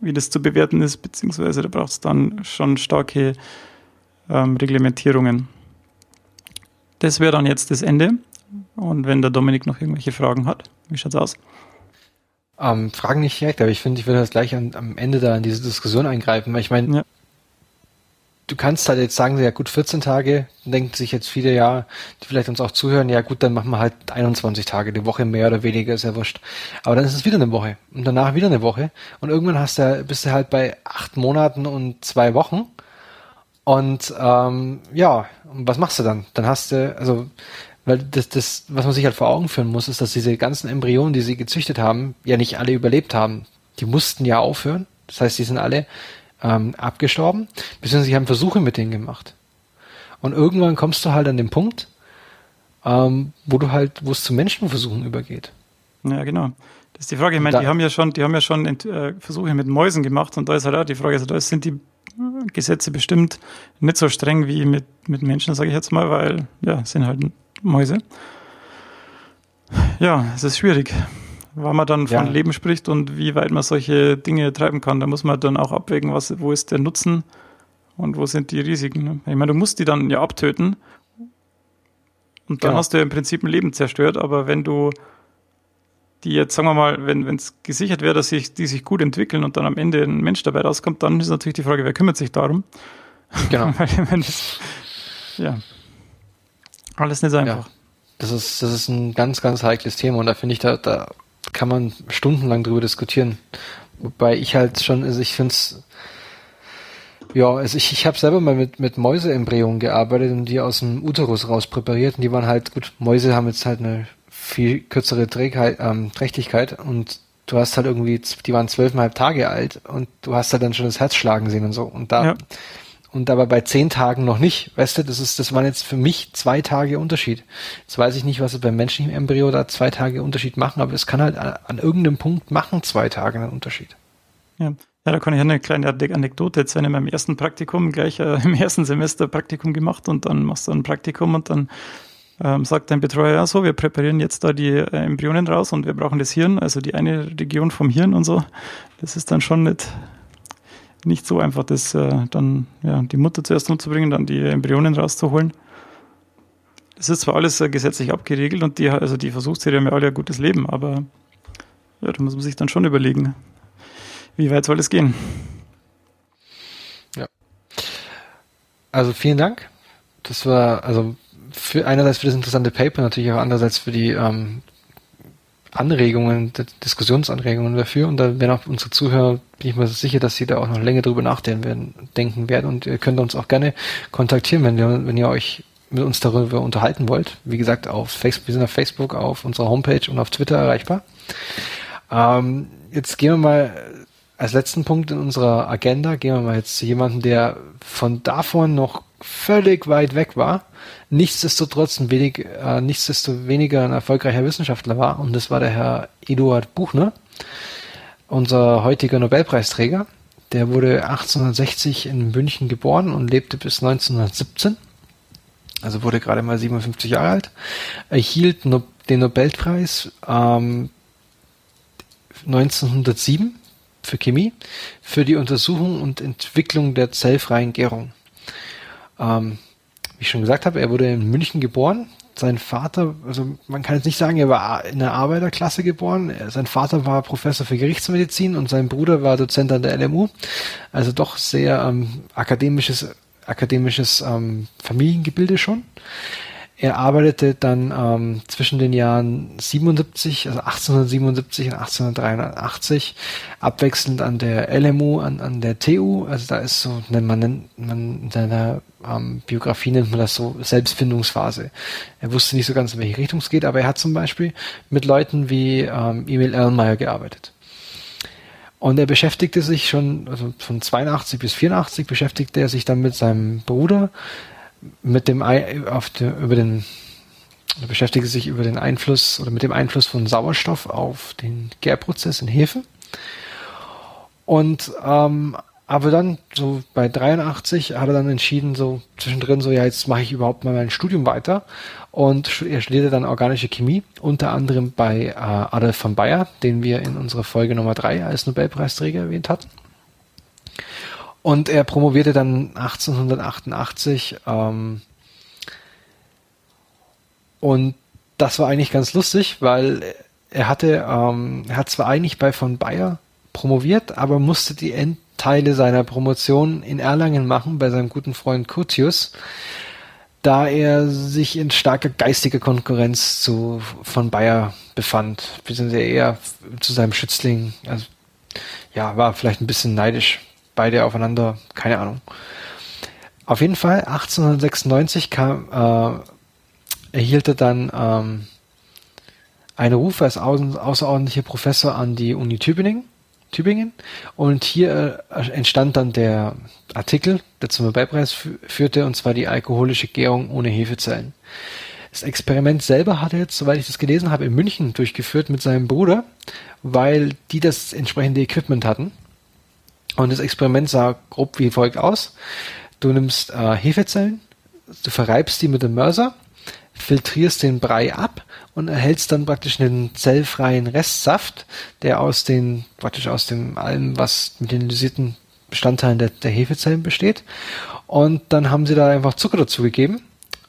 wie das zu bewerten ist, beziehungsweise da braucht es dann schon starke ähm, Reglementierungen. Das wäre dann jetzt das Ende. Und wenn der Dominik noch irgendwelche Fragen hat, wie schaut's aus? ähm, Fragen nicht direkt, aber ich finde, ich würde das gleich an, am Ende da in diese Diskussion eingreifen, weil ich meine, Ja. Du kannst halt jetzt sagen, ja gut, 14 Tage, denken sich jetzt viele, ja, die vielleicht uns auch zuhören, ja gut, dann machen wir halt 21 Tage, die Woche mehr oder weniger, ist ja wurscht. Aber dann ist es wieder eine Woche und danach wieder eine Woche und irgendwann hast du, bist du halt bei acht Monaten und zwei Wochen und ähm, ja, was machst du dann? Dann hast du, also weil das, das, was man sich halt vor Augen führen muss, ist, dass diese ganzen Embryonen, die sie gezüchtet haben, ja nicht alle überlebt haben. Die mussten ja aufhören. Das heißt, die sind alle ähm, abgestorben, beziehungsweise sie haben Versuche mit denen gemacht. Und irgendwann kommst du halt an den Punkt, ähm, wo du halt, wo es zu Menschenversuchen übergeht. Ja, genau. Das ist die Frage. Ich meine, die haben ja schon, die haben ja schon äh, Versuche mit Mäusen gemacht und da ist halt auch die Frage, also da sind die äh, Gesetze bestimmt nicht so streng wie mit, mit Menschen, sage ich jetzt mal, weil ja, es sind halt Mäuse. Ja, es ist schwierig. Wann man dann von Ja. Leben spricht und wie weit man solche Dinge treiben kann, da muss man dann auch abwägen, was, wo ist der Nutzen und wo sind die Risiken. Ne? Ich meine, du musst die dann ja abtöten und dann Genau. hast du ja im Prinzip ein Leben zerstört, aber wenn du die jetzt, sagen wir mal, wenn es gesichert wäre, dass sich, die sich gut entwickeln und dann am Ende ein Mensch dabei rauskommt, dann ist natürlich die Frage, wer kümmert sich darum? Genau. Weil, wenn das, ja, alles nicht so einfach. Das ist, das ist ein ganz, ganz heikles Thema und da finde ich, da, da kann man stundenlang drüber diskutieren. Wobei ich halt schon, also ich finde es, ja, also ich, ich habe selber mal mit, mit Mäuseembryonen gearbeitet und die aus dem Uterus raus präpariert und die waren halt, gut, Mäuse haben jetzt halt eine viel kürzere Trägheit, ähm, Trächtigkeit und du hast halt irgendwie, die waren zwölfeinhalb Tage alt und du hast halt dann schon das Herz schlagen sehen und so und da, Ja. Und aber bei zehn Tagen noch nicht. Weißt du, das ist, das waren jetzt für mich zwei Tage Unterschied. Jetzt weiß ich nicht, was beim menschlichen Embryo da zwei Tage Unterschied machen, aber es kann halt an, an irgendeinem Punkt machen zwei Tage einen Unterschied. Ja. ja, da kann ich eine kleine Ane- Anekdote erzählen. In meinem ersten Praktikum, gleich äh, im ersten Semester Praktikum gemacht und dann machst du ein Praktikum und dann ähm, sagt dein Betreuer, ja so, wir präparieren jetzt da die äh, Embryonen raus und wir brauchen das Hirn, also die eine Region vom Hirn und so. Das ist dann schon nicht, nicht so einfach, das äh, dann ja, die Mutter zuerst umzubringen, dann die Embryonen rauszuholen. Das ist zwar alles äh, gesetzlich abgeregelt und die, also die Versuchstiere haben ja alle ein gutes Leben, aber ja, da muss man sich dann schon überlegen, wie weit soll es gehen? Also vielen Dank. Das war also für einerseits für das interessante Paper, natürlich auch andererseits für die ähm, Anregungen, Diskussionsanregungen dafür. Und da werden auch unsere Zuhörer, bin ich mir sicher, dass sie da auch noch länger drüber nachdenken werden, denken werden. Und ihr könnt uns auch gerne kontaktieren, wenn ihr, wenn ihr euch mit uns darüber unterhalten wollt. Wie gesagt, auf Facebook, wir sind auf Facebook, auf unserer Homepage und auf Twitter erreichbar. Ähm, jetzt gehen wir mal als letzten Punkt in unserer Agenda, gehen wir mal jetzt zu jemandem, der von davon noch völlig weit weg war, nichtsdestotrotz ein wenig, äh, nichtsdestoweniger ein erfolgreicher Wissenschaftler war, und das war der Herr Eduard Buchner, unser heutiger Nobelpreisträger. Der wurde 1860 in München geboren und lebte bis 1917. Also wurde gerade mal 57 Jahre alt. Erhielt no den Nobelpreis ähm, 1907 für Chemie für die Untersuchung und Entwicklung der zellfreien Gärung. Ähm, wie ich schon gesagt habe, er wurde in München geboren. Sein Vater, also man kann jetzt nicht sagen, er war in der Arbeiterklasse geboren. Sein Vater war Professor für Gerichtsmedizin und sein Bruder war Dozent an der LMU. Also doch sehr ähm, akademisches, akademisches ähm, Familiengebilde schon. Er arbeitete dann ähm, zwischen den Jahren 77, also 1877 und 1883 abwechselnd an der LMU, an, an der TU. Also da ist so, nennt man, nennt man in seiner ähm, Biografie nennt man das so Selbstfindungsphase. Er wusste nicht so ganz, in welche Richtung es geht, aber er hat zum Beispiel mit Leuten wie ähm, Emil Erlenmeyer gearbeitet. Und er beschäftigte sich schon, also von 82 bis 84 beschäftigte er sich dann mit seinem Bruder, mit dem auf der, über den beschäftigte sich über den Einfluss oder mit dem Einfluss von Sauerstoff auf den Gärprozess in Hefe. Und ähm, aber dann so bei 83 hat er dann entschieden, so zwischendrin so, ja, jetzt mache ich überhaupt mal mein Studium weiter. Und er studierte dann organische Chemie, unter anderem bei äh, Adolf von Bayer, den wir in unserer Folge Nummer drei als Nobelpreisträger erwähnt hatten. Und er promovierte dann 1888 ähm, und das war eigentlich ganz lustig, weil er hatte, ähm, er hat zwar eigentlich bei von Bayer promoviert, aber musste die Endteile seiner Promotion in Erlangen machen bei seinem guten Freund Curtius, da er sich in starker geistiger Konkurrenz zu von Bayer befand, beziehungsweise eher zu seinem Schützling. Also, ja, war vielleicht ein bisschen neidisch. Beide aufeinander, keine Ahnung. Auf jeden Fall, 1896 kam, äh, erhielt er dann ähm, einen Ruf als außerordentlicher Professor an die Uni Tübingen. Tübingen. Und hier äh, entstand dann der Artikel, der zum Nobelpreis führte, und zwar die alkoholische Gärung ohne Hefezellen. Das Experiment selber hat er jetzt, soweit ich das gelesen habe, in München durchgeführt mit seinem Bruder, weil die das entsprechende Equipment hatten. Und das Experiment sah grob wie folgt aus. Du nimmst äh, Hefezellen, du verreibst die mit dem Mörser, filtrierst den Brei ab und erhältst dann praktisch einen zellfreien Restsaft, der aus den, praktisch aus dem allem, was mit den lysierten Bestandteilen der, der Hefezellen besteht. Und dann haben sie da einfach Zucker dazu gegeben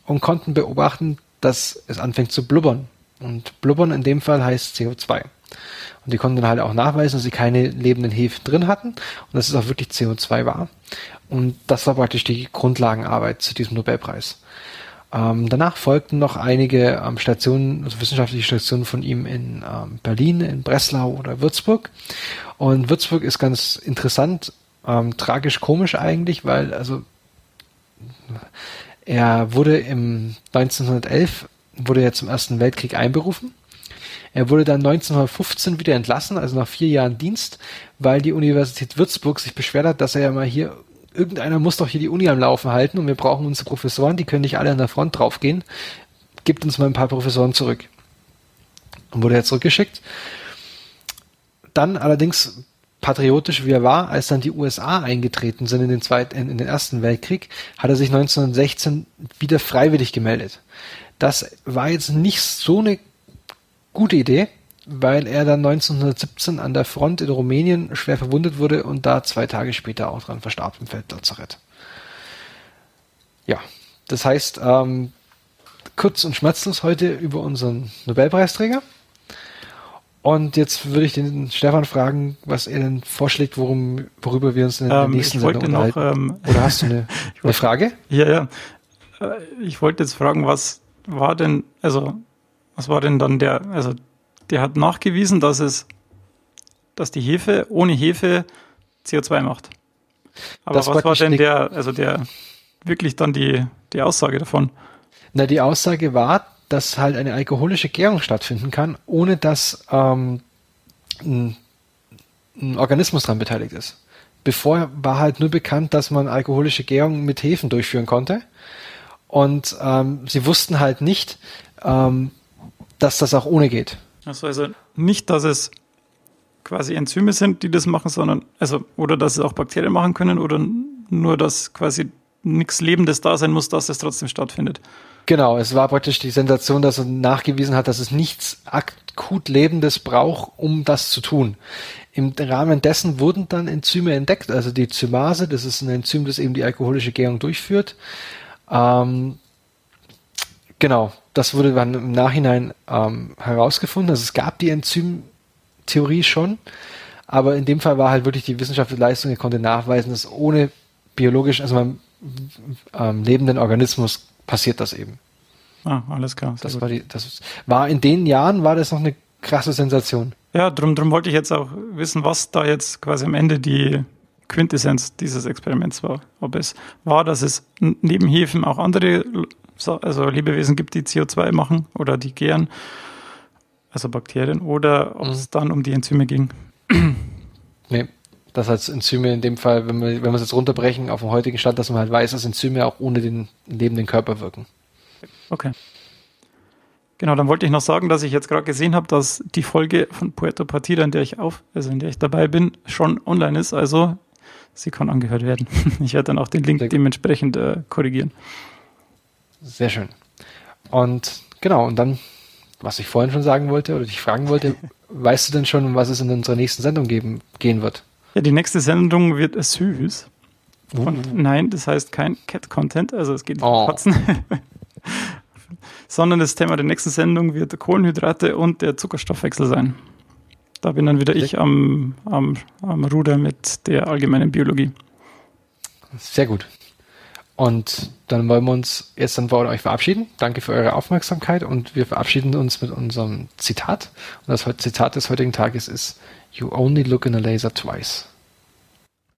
und konnten beobachten, dass es anfängt zu blubbern. Und blubbern in dem Fall heißt CO2. Und die konnten dann halt auch nachweisen, dass sie keine lebenden Hefen drin hatten und dass es auch wirklich CO2 war. Und das war praktisch die Grundlagenarbeit zu diesem Nobelpreis. Ähm, danach folgten noch einige ähm, Stationen, also wissenschaftliche Stationen von ihm in ähm, Berlin, in Breslau oder Würzburg. Und Würzburg ist ganz interessant, ähm, tragisch komisch eigentlich, weil also er wurde im 1911 wurde er zum Ersten Weltkrieg einberufen. Er wurde dann 1915 wieder entlassen, also nach vier Jahren Dienst, weil die Universität Würzburg sich beschwert hat, dass er ja mal hier irgendeiner muss doch hier die Uni am Laufen halten und wir brauchen unsere Professoren, die können nicht alle an der Front draufgehen. Gibt uns mal ein paar Professoren zurück. Und wurde er zurückgeschickt. Dann allerdings patriotisch wie er war, als dann die USA eingetreten sind in den zweiten, in den ersten Weltkrieg, hat er sich 1916 wieder freiwillig gemeldet. Das war jetzt nicht so eine gute Idee, weil er dann 1917 an der Front in Rumänien schwer verwundet wurde und da zwei Tage später auch dran verstarb im Feldlazarett. Ja, das heißt, ähm, kurz und schmerzlos heute über unseren Nobelpreisträger. Und jetzt würde ich den Stefan fragen, was er denn vorschlägt, worum, worüber wir uns in der ähm, nächsten Sendung unterhalten. Noch, ähm, Oder hast du eine, eine Frage? Ja, ja. Äh, ich wollte jetzt fragen, was war denn, also was war denn dann der, also der hat nachgewiesen, dass es, dass die Hefe ohne Hefe CO2 macht. Aber das was war denn der, also der wirklich dann die, die Aussage davon? Na, die Aussage war, dass halt eine alkoholische Gärung stattfinden kann, ohne dass ähm, ein, ein Organismus daran beteiligt ist. Bevor war halt nur bekannt, dass man alkoholische Gärung mit Hefen durchführen konnte. Und ähm, sie wussten halt nicht, ähm, dass das auch ohne geht. Also, also nicht, dass es quasi Enzyme sind, die das machen, sondern, also, oder dass es auch Bakterien machen können oder nur, dass quasi nichts Lebendes da sein muss, dass es trotzdem stattfindet. Genau, es war praktisch die Sensation, dass er nachgewiesen hat, dass es nichts akut Lebendes braucht, um das zu tun. Im Rahmen dessen wurden dann Enzyme entdeckt, also die Zymase, das ist ein Enzym, das eben die alkoholische Gärung durchführt. Ähm, genau, das wurde dann im Nachhinein ähm, herausgefunden. Also es gab die Enzymtheorie schon, aber in dem Fall war halt wirklich die wissenschaftliche Leistung, er konnte nachweisen, dass ohne biologisch, also beim ähm, lebenden Organismus passiert das eben. Ah, alles klar. Das war, die, das war in den Jahren war das noch eine krasse Sensation. Ja, drum, drum wollte ich jetzt auch wissen, was da jetzt quasi am Ende die Quintessenz dieses Experiments war. Ob es war, dass es neben Hefen auch andere also Lebewesen gibt, die CO2 machen oder die gären, also Bakterien, oder ob es mhm. dann um die Enzyme ging. Nee, das als Enzyme in dem Fall, wenn wir, wenn wir es jetzt runterbrechen auf den heutigen Stand, dass man halt weiß, dass Enzyme auch ohne den lebenden Körper wirken. Okay. Genau, dann wollte ich noch sagen, dass ich jetzt gerade gesehen habe, dass die Folge von Puerto Partida, in der ich auf, also in der ich dabei bin, schon online ist. Also sie kann angehört werden. Ich werde dann auch den Link dementsprechend äh, korrigieren. Sehr schön. Und genau, und dann, was ich vorhin schon sagen wollte oder dich fragen wollte, weißt du denn schon, um was es in unserer nächsten Sendung geben, gehen wird? Ja, die nächste Sendung wird süß. Und uh. nein, das heißt kein Cat-Content, also es geht um oh. Katzen. sondern das Thema der nächsten Sendung wird Kohlenhydrate und der Zuckerstoffwechsel sein. Da bin dann wieder ich am, am, am Ruder mit der allgemeinen Biologie. Sehr gut. Und dann wollen wir uns jetzt dann bei euch verabschieden. Danke für eure Aufmerksamkeit und wir verabschieden uns mit unserem Zitat. Und das Zitat des heutigen Tages ist You only look in a laser twice.